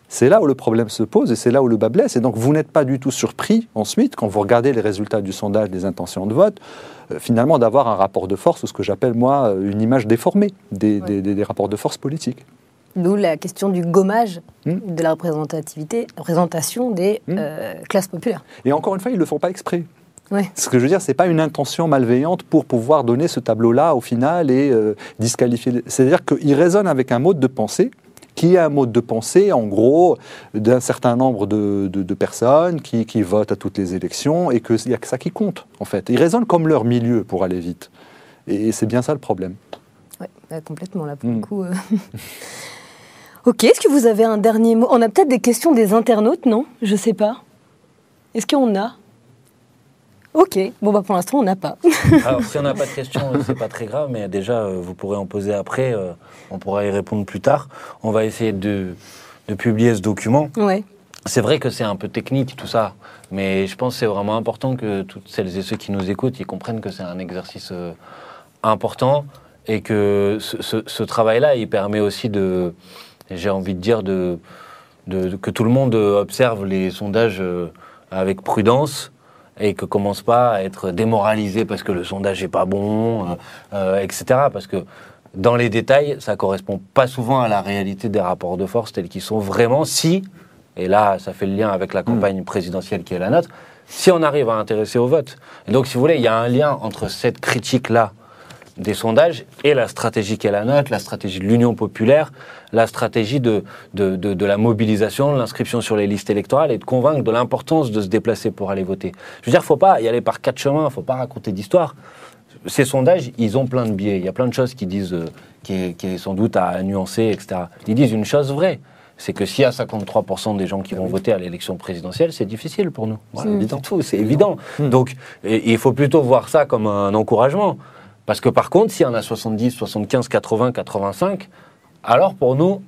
c'est là où le problème se pose et c'est là où le bas blesse. Et donc vous n'êtes pas du tout surpris ensuite, quand vous regardez les résultats du sondage des intentions de vote, euh, finalement d'avoir un rapport de force ou ce que j'appelle moi une image déformée des, Ouais. des- des- des rapports de force politiques. D'où la question du gommage Mm. de la représentativité, représentation des Mm. euh, classes populaires. Et encore une fois, ils ne le font pas exprès. Ouais. Ce que je veux dire, c'est pas une intention malveillante pour pouvoir donner ce tableau-là au final et euh, disqualifier. C'est-à-dire qu'ils raisonnent avec un mode de pensée qui est un mode de pensée, en gros, d'un certain nombre de, de- de personnes qui, qui votent à toutes les élections et qu'il n'y a que ça qui compte, en fait. Ils raisonnent comme leur milieu pour aller vite. Et c'est bien ça le problème. Ouais, ouais, complètement là pour le coup. euh. ok, est-ce que vous avez un dernier mot? On a peut-être des questions des internautes, non? Je sais pas. Est-ce qu'on a? Ok, bon bah pour l'instant on n'a pas. Alors, si on n'a pas de questions, c'est pas très grave, mais déjà, euh, vous pourrez en poser après. euh, on pourra y répondre plus tard. On va essayer de, de publier ce document. ouais. C'est vrai que c'est un peu technique tout ça, mais je pense que c'est vraiment important que toutes celles et ceux qui nous écoutent, ils comprennent que c'est un exercice euh, important et que ce, ce- ce travail-là, il permet aussi de, j'ai envie de dire, de, que tout le monde observe les sondages euh, avec prudence et que commence pas à être démoralisé parce que le sondage est pas bon, euh, euh, etc. Parce que dans les détails, ça correspond pas souvent à la réalité des rapports de force tels qu'ils sont vraiment si, et là ça fait le lien avec la campagne présidentielle qui est la nôtre, si on arrive à intéresser au vote. Et donc si vous voulez, il y a un lien entre cette critique-là des sondages et la stratégie qui est la nôtre, la stratégie de l'Union populaire, la stratégie de, de, de- de la mobilisation, de l'inscription sur les listes électorales et de convaincre de l'importance de se déplacer pour aller voter. Je veux dire, faut pas y aller par quatre chemins, faut pas raconter d'histoire. Ces sondages, ils ont plein de biais. Il y a plein de choses qui disent, euh, qui, est, qui est sans doute à nuancer, etc. Ils disent une chose vraie, c'est que s'il y a 53% des gens qui vont voter à l'élection présidentielle, c'est difficile pour nous. Voilà, C'est tout, c'est évident. Donc, et- et il faut plutôt voir ça comme un encouragement. Parce que par contre, s'il y en a 70, 75, 80, 85, alors pour nous,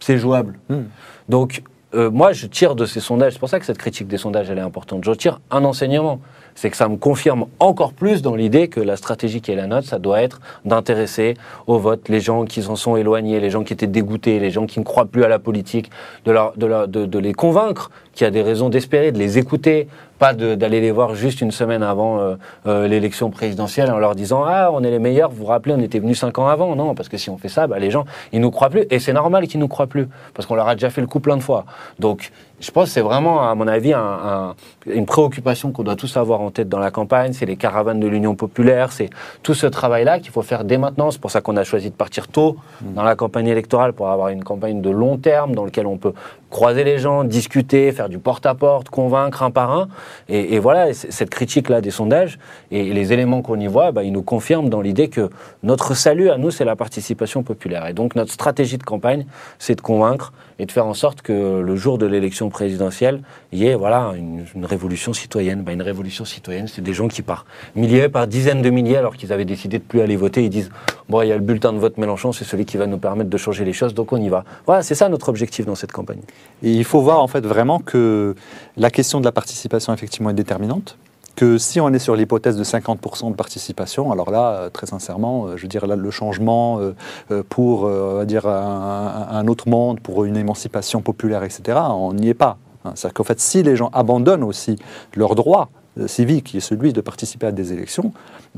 c'est jouable. Hmm. Donc, euh, moi, je tire de ces sondages, c'est pour ça que cette critique des sondages, elle est importante. Je tire un enseignement. C'est que ça me confirme encore plus dans l'idée que la stratégie qui est la nôtre, ça doit être d'intéresser au vote les gens qui s'en sont éloignés, les gens qui étaient dégoûtés, les gens qui ne croient plus à la politique, de, les convaincre qu'il y a des raisons d'espérer, de les écouter, pas d'aller les voir juste une semaine avant euh, euh, l'élection présidentielle en leur disant Ah, on est les meilleurs, vous vous rappelez, on était venus cinq ans avant. Non, parce que si on fait ça, bah, les gens, ils nous croient plus. Et c'est normal qu'ils nous croient plus, parce qu'on leur a déjà fait le coup plein de fois. Donc, je pense que c'est vraiment, à mon avis, un- un- une préoccupation qu'on doit tous avoir en tête dans la campagne. C'est les caravanes de l'Union populaire, c'est tout ce travail-là qu'il faut faire dès maintenant. C'est pour ça qu'on a choisi de partir tôt dans la campagne électorale pour avoir une campagne de long terme dans laquelle on peut croiser les gens, discuter, faire du porte-à-porte, convaincre un par un. Et, voilà, cette critique-là des sondages et les éléments qu'on y voit, bah, ils nous confirment dans l'idée que notre salut à nous, c'est la participation populaire. Et donc notre stratégie de campagne, c'est de convaincre et de faire en sorte que le jour de l'élection présidentielle, il y ait voilà, une, une révolution citoyenne. Bah, une révolution citoyenne, c'est des gens qui par milliers, par dizaines de milliers, alors qu'ils avaient décidé de plus aller voter, ils disent bon, il y a le bulletin de vote Mélenchon, c'est celui qui va nous permettre de changer les choses, donc on y va. Voilà, c'est ça notre objectif dans cette campagne. Et il faut voir en fait vraiment que la question de la participation effectivement est déterminante. Que si on est sur l'hypothèse de 50% de participation, alors là, euh, très sincèrement, euh, je veux dire, là, le changement euh, pour dire un, un- autre monde, pour une émancipation populaire, etc., on n'y est pas. Hein. C'est-à-dire qu'en fait, si les gens abandonnent aussi leurs droits civique, qui est celui de participer à des élections,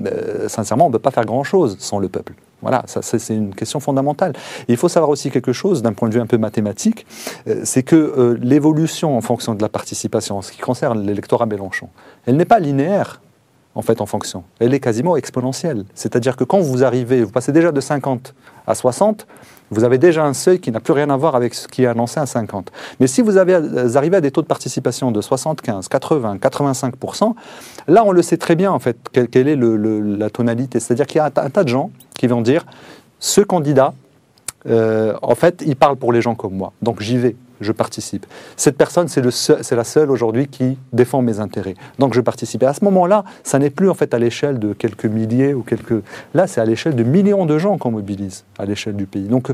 euh, sincèrement, on ne peut pas faire grand-chose sans le peuple. Voilà, c'est une question fondamentale. Il faut savoir aussi quelque chose d'un point de vue un peu mathématique, euh, c'est que euh, l'évolution en fonction de la participation, en ce qui concerne l'électorat Mélenchon, elle n'est pas linéaire en fait en fonction. Elle est quasiment exponentielle. C'est-à-dire que quand vous arrivez, vous passez déjà de 50 à 60, vous avez déjà un seuil qui n'a plus rien à voir avec ce qui est annoncé à 50. Mais si vous, avez, euh, arrivez à des taux de participation de 75, 80, 85%, là on le sait très bien en fait quelle, est la tonalité. C'est-à-dire qu'il y a un tas de gens qui vont dire ce candidat, euh, en fait, il parle pour les gens comme moi. Donc j'y vais, je participe. Cette personne, c'est la seule aujourd'hui qui défend mes intérêts. Donc je participe. Et à ce moment-là, ça n'est plus en fait à l'échelle de quelques milliers ou quelques. Là, c'est à l'échelle de millions de gens qu'on mobilise à l'échelle du pays. Donc,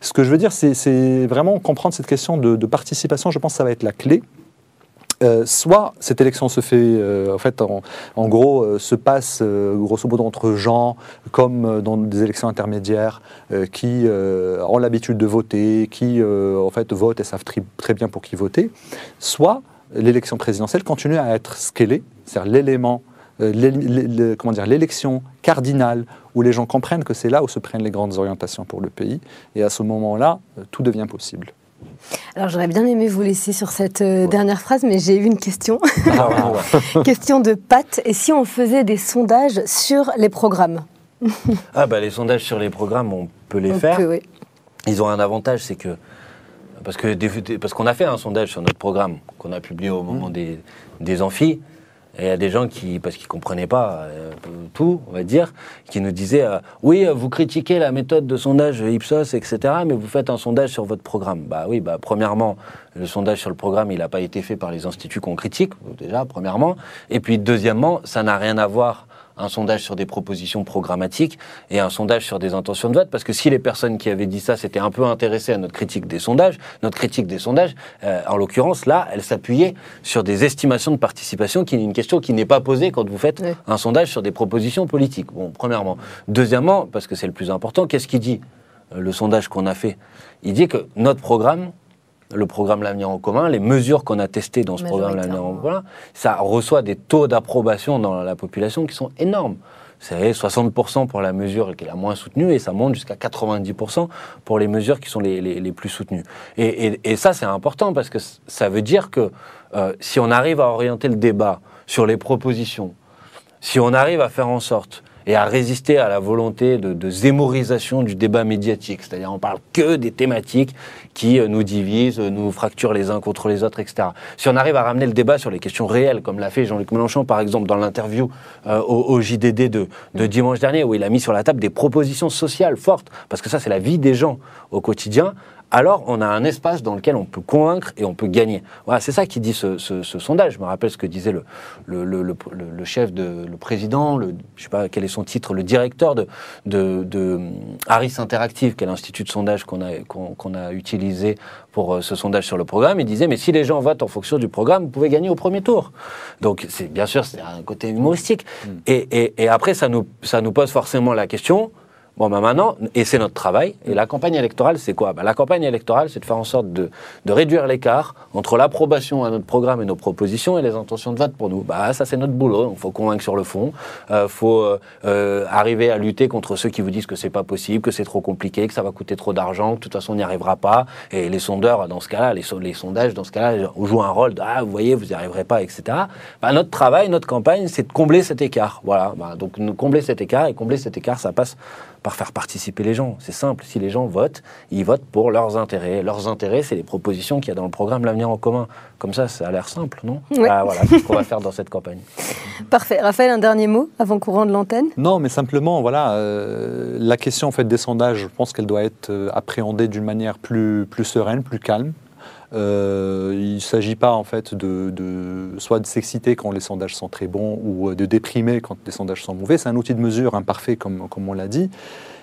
ce que je veux dire, c'est- c'est vraiment comprendre cette question de, de participation. Je pense que ça va être la clé. Euh, soit cette élection se fait, euh, en gros, euh, se passe grosso modo entre gens, comme dans des élections intermédiaires, qui ont l'habitude de voter, qui en fait votent et savent très bien pour qui voter. Soit l'élection présidentielle continue à être ce c'est-à-dire l'élément, l'é- l'é- l'é- comment dire, l'élection cardinale où les gens comprennent que c'est là où se prennent les grandes orientations pour le pays. Et à ce moment-là, tout devient possible. Alors j'aurais bien aimé vous laisser sur cette euh, dernière phrase, mais j'ai eu une question. Ah, ouais. question de Pat. Et si on faisait des sondages sur les programmes? Ah bah les sondages sur les programmes, on peut les On faire. peut, oui. Ils ont un avantage, c'est que parce que des- parce qu'on a fait un sondage sur notre programme qu'on a publié au moment des, des amphis. Et il y a des gens qui, parce qu'ils comprenaient pas euh, tout, on va dire, qui nous disaient euh, oui, vous critiquez la méthode de sondage Ipsos, etc., mais vous faites un sondage sur votre programme. Bah oui, bah premièrement, le sondage sur le programme, il n'a pas été fait par les instituts qu'on critique, déjà, premièrement. Et puis deuxièmement, ça n'a rien à voir un sondage sur des propositions programmatiques et un sondage sur des intentions de vote, parce que si les personnes qui avaient dit ça s'étaient un peu intéressées à notre critique des sondages, notre critique des sondages, euh, en l'occurrence là, elle s'appuyait sur des estimations de participation, qui est une question qui n'est pas posée quand vous faites Oui. un sondage sur des propositions politiques. Bon, premièrement. Deuxièmement, parce que c'est le plus important, qu'est-ce qu'il dit euh, le sondage qu'on a fait? Il dit que notre programme, le programme L'avenir en commun, les mesures qu'on a testées dans ce programme L'avenir en commun, ça reçoit des taux d'approbation dans la population qui sont énormes. C'est 60% pour la mesure qui est la moins soutenue et ça monte jusqu'à 90% pour les mesures qui sont les, les- les plus soutenues. Et, et- et ça, c'est important parce que ça veut dire que euh, si on arrive à orienter le débat sur les propositions, si on arrive à faire en sorte et à résister à la volonté de, de zémorisation du débat médiatique, c'est-à-dire on parle que des thématiques qui euh, nous divisent, euh, nous fracturent les uns contre les autres, etc. Si on arrive à ramener le débat sur les questions réelles, comme l'a fait Jean-Luc Mélenchon par exemple dans l'interview euh, au, au JDD de, de dimanche dernier, où il a mis sur la table des propositions sociales fortes, parce que ça c'est la vie des gens au quotidien, alors on a un espace dans lequel on peut convaincre et on peut gagner. Voilà, c'est ça qui dit ce, ce- ce sondage. Je me rappelle ce que disait le, le, le- le- le- le chef, de, le président, le, je sais pas quel est son titre, le directeur de, de, de Harris Interactive, qui est l'institut de sondage qu'on a, utilisé pour euh, ce sondage sur le programme. Il disait, mais si les gens votent en fonction du programme, vous pouvez gagner au premier tour. Donc c'est bien sûr, c'est un côté humoristique. Et, et- et après, ça nous, ça nous pose forcément la question, Bon, ben maintenant, et c'est notre travail, et la campagne électorale, c'est quoi? Ben, La campagne électorale, c'est de faire en sorte de, de réduire l'écart entre l'approbation à notre programme et nos propositions et les intentions de vote pour nous. Bah, ça, c'est notre boulot. Il faut convaincre sur le fond. Il faut euh, euh, arriver à lutter contre ceux qui vous disent que c'est pas possible, que c'est trop compliqué, que ça va coûter trop d'argent, que de toute façon, on n'y arrivera pas. Et les sondeurs, dans ce cas-là, les, so- les sondages, dans ce cas-là, jouent un rôle de Ah, vous voyez, vous n'y arriverez pas, etc. Bah, notre travail, notre campagne, c'est de combler cet écart. Voilà. Bah, donc, nous combler cet écart, et combler cet écart, ça passe par faire participer les gens. C'est simple. Si les gens votent, ils votent pour leurs intérêts. Leurs intérêts, c'est les propositions qu'il y a dans le programme L'avenir en commun. Comme ça, ça a l'air simple, non Ouais. Ah, Voilà, c'est ce qu'on va faire dans cette campagne. Parfait. Raphaël, un dernier mot avant qu'on rende l'antenne? Non, mais simplement, voilà, euh, la question en fait des sondages, je pense qu'elle doit être euh, appréhendée d'une manière plus, plus sereine, plus calme. Euh, il ne s'agit pas en fait de, soit de s'exciter quand les sondages sont très bons ou euh, de déprimer quand les sondages sont mauvais. C'est un outil de mesure imparfait, comme, comme on l'a dit.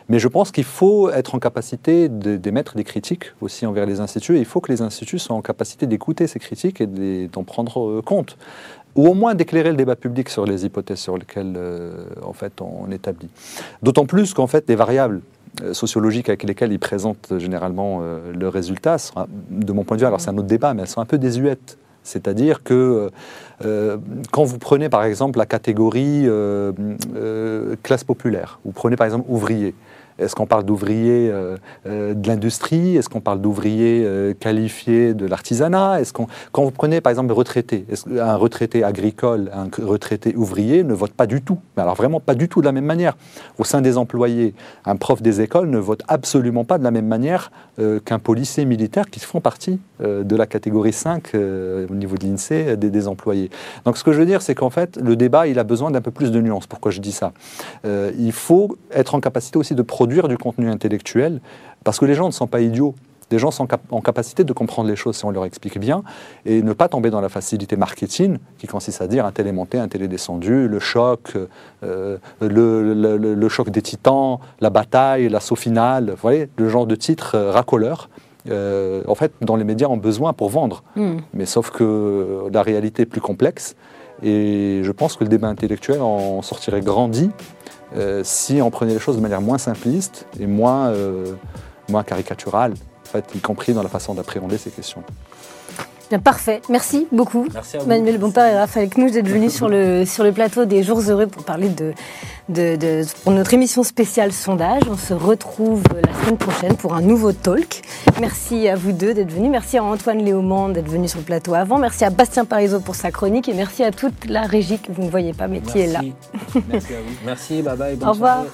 Mais je pense qu'il faut être en capacité d'émettre des critiques aussi envers les instituts. Et il faut que les instituts soient en capacité d'écouter ces critiques et d'en prendre euh, compte ou au moins d'éclairer le débat public sur les hypothèses sur lesquelles en fait on établit. D'autant plus qu'en fait les variables sociologiques avec lesquelles ils présentent euh, généralement euh, leurs résultats, sont, de mon point de vue, alors c'est un autre débat, mais elles sont un peu désuètes. C'est-à-dire que euh, quand vous prenez par exemple la catégorie euh, euh, classe populaire, vous prenez par exemple ouvrier, est-ce qu'on parle d'ouvriers euh, euh, de l'industrie? Est-ce qu'on parle d'ouvriers euh, qualifiés de l'artisanat? Est-ce qu'on, quand vous prenez par exemple retraité, un retraité agricole, un retraité ouvrier ne vote pas du tout, mais alors vraiment pas du tout de la même manière. Au sein des employés, un prof des écoles ne vote absolument pas de la même manière qu'un policier militaire qui font partie de la catégorie 5 au niveau de l'INSEE des, employés. Donc ce que je veux dire, c'est qu'en fait, le débat, il a besoin d'un peu plus de nuances. Pourquoi je dis ça? Il faut être en capacité aussi de du contenu intellectuel, parce que les gens ne sont pas idiots. Les gens sont en capacité de comprendre les choses si on leur explique bien et ne pas tomber dans la facilité marketing qui consiste à dire un tel est monté, un tel est descendu, le choc, euh, le, le, choc des titans, la bataille, l'assaut final, vous voyez, le genre de titre euh, racoleur. Euh, en fait, dans les médias, ont besoin pour vendre. Hmm. Mais sauf que la réalité est plus complexe et je pense que le débat intellectuel en sortirait grandi euh, si on prenait les choses de manière moins simpliste et moins, euh, moins caricaturale, en fait, y compris dans la façon d'appréhender ces questions. Bien, parfait. Merci beaucoup, Merci à Manuel Bompard et Raphaël Knouch, d'être venus sur le, sur le plateau des Jours Heureux pour parler de, de, de, pour notre émission spéciale sondage. On se retrouve la semaine prochaine pour un nouveau talk. Merci à vous deux d'être venus. Merci à Antoine Léaumont d'être venu sur le plateau avant. Merci à Bastien Parizeau pour sa chronique et merci à toute la régie que vous ne voyez pas mais qui est là. Merci à vous. Merci, bye bye. Bonne Au revoir. Soirée.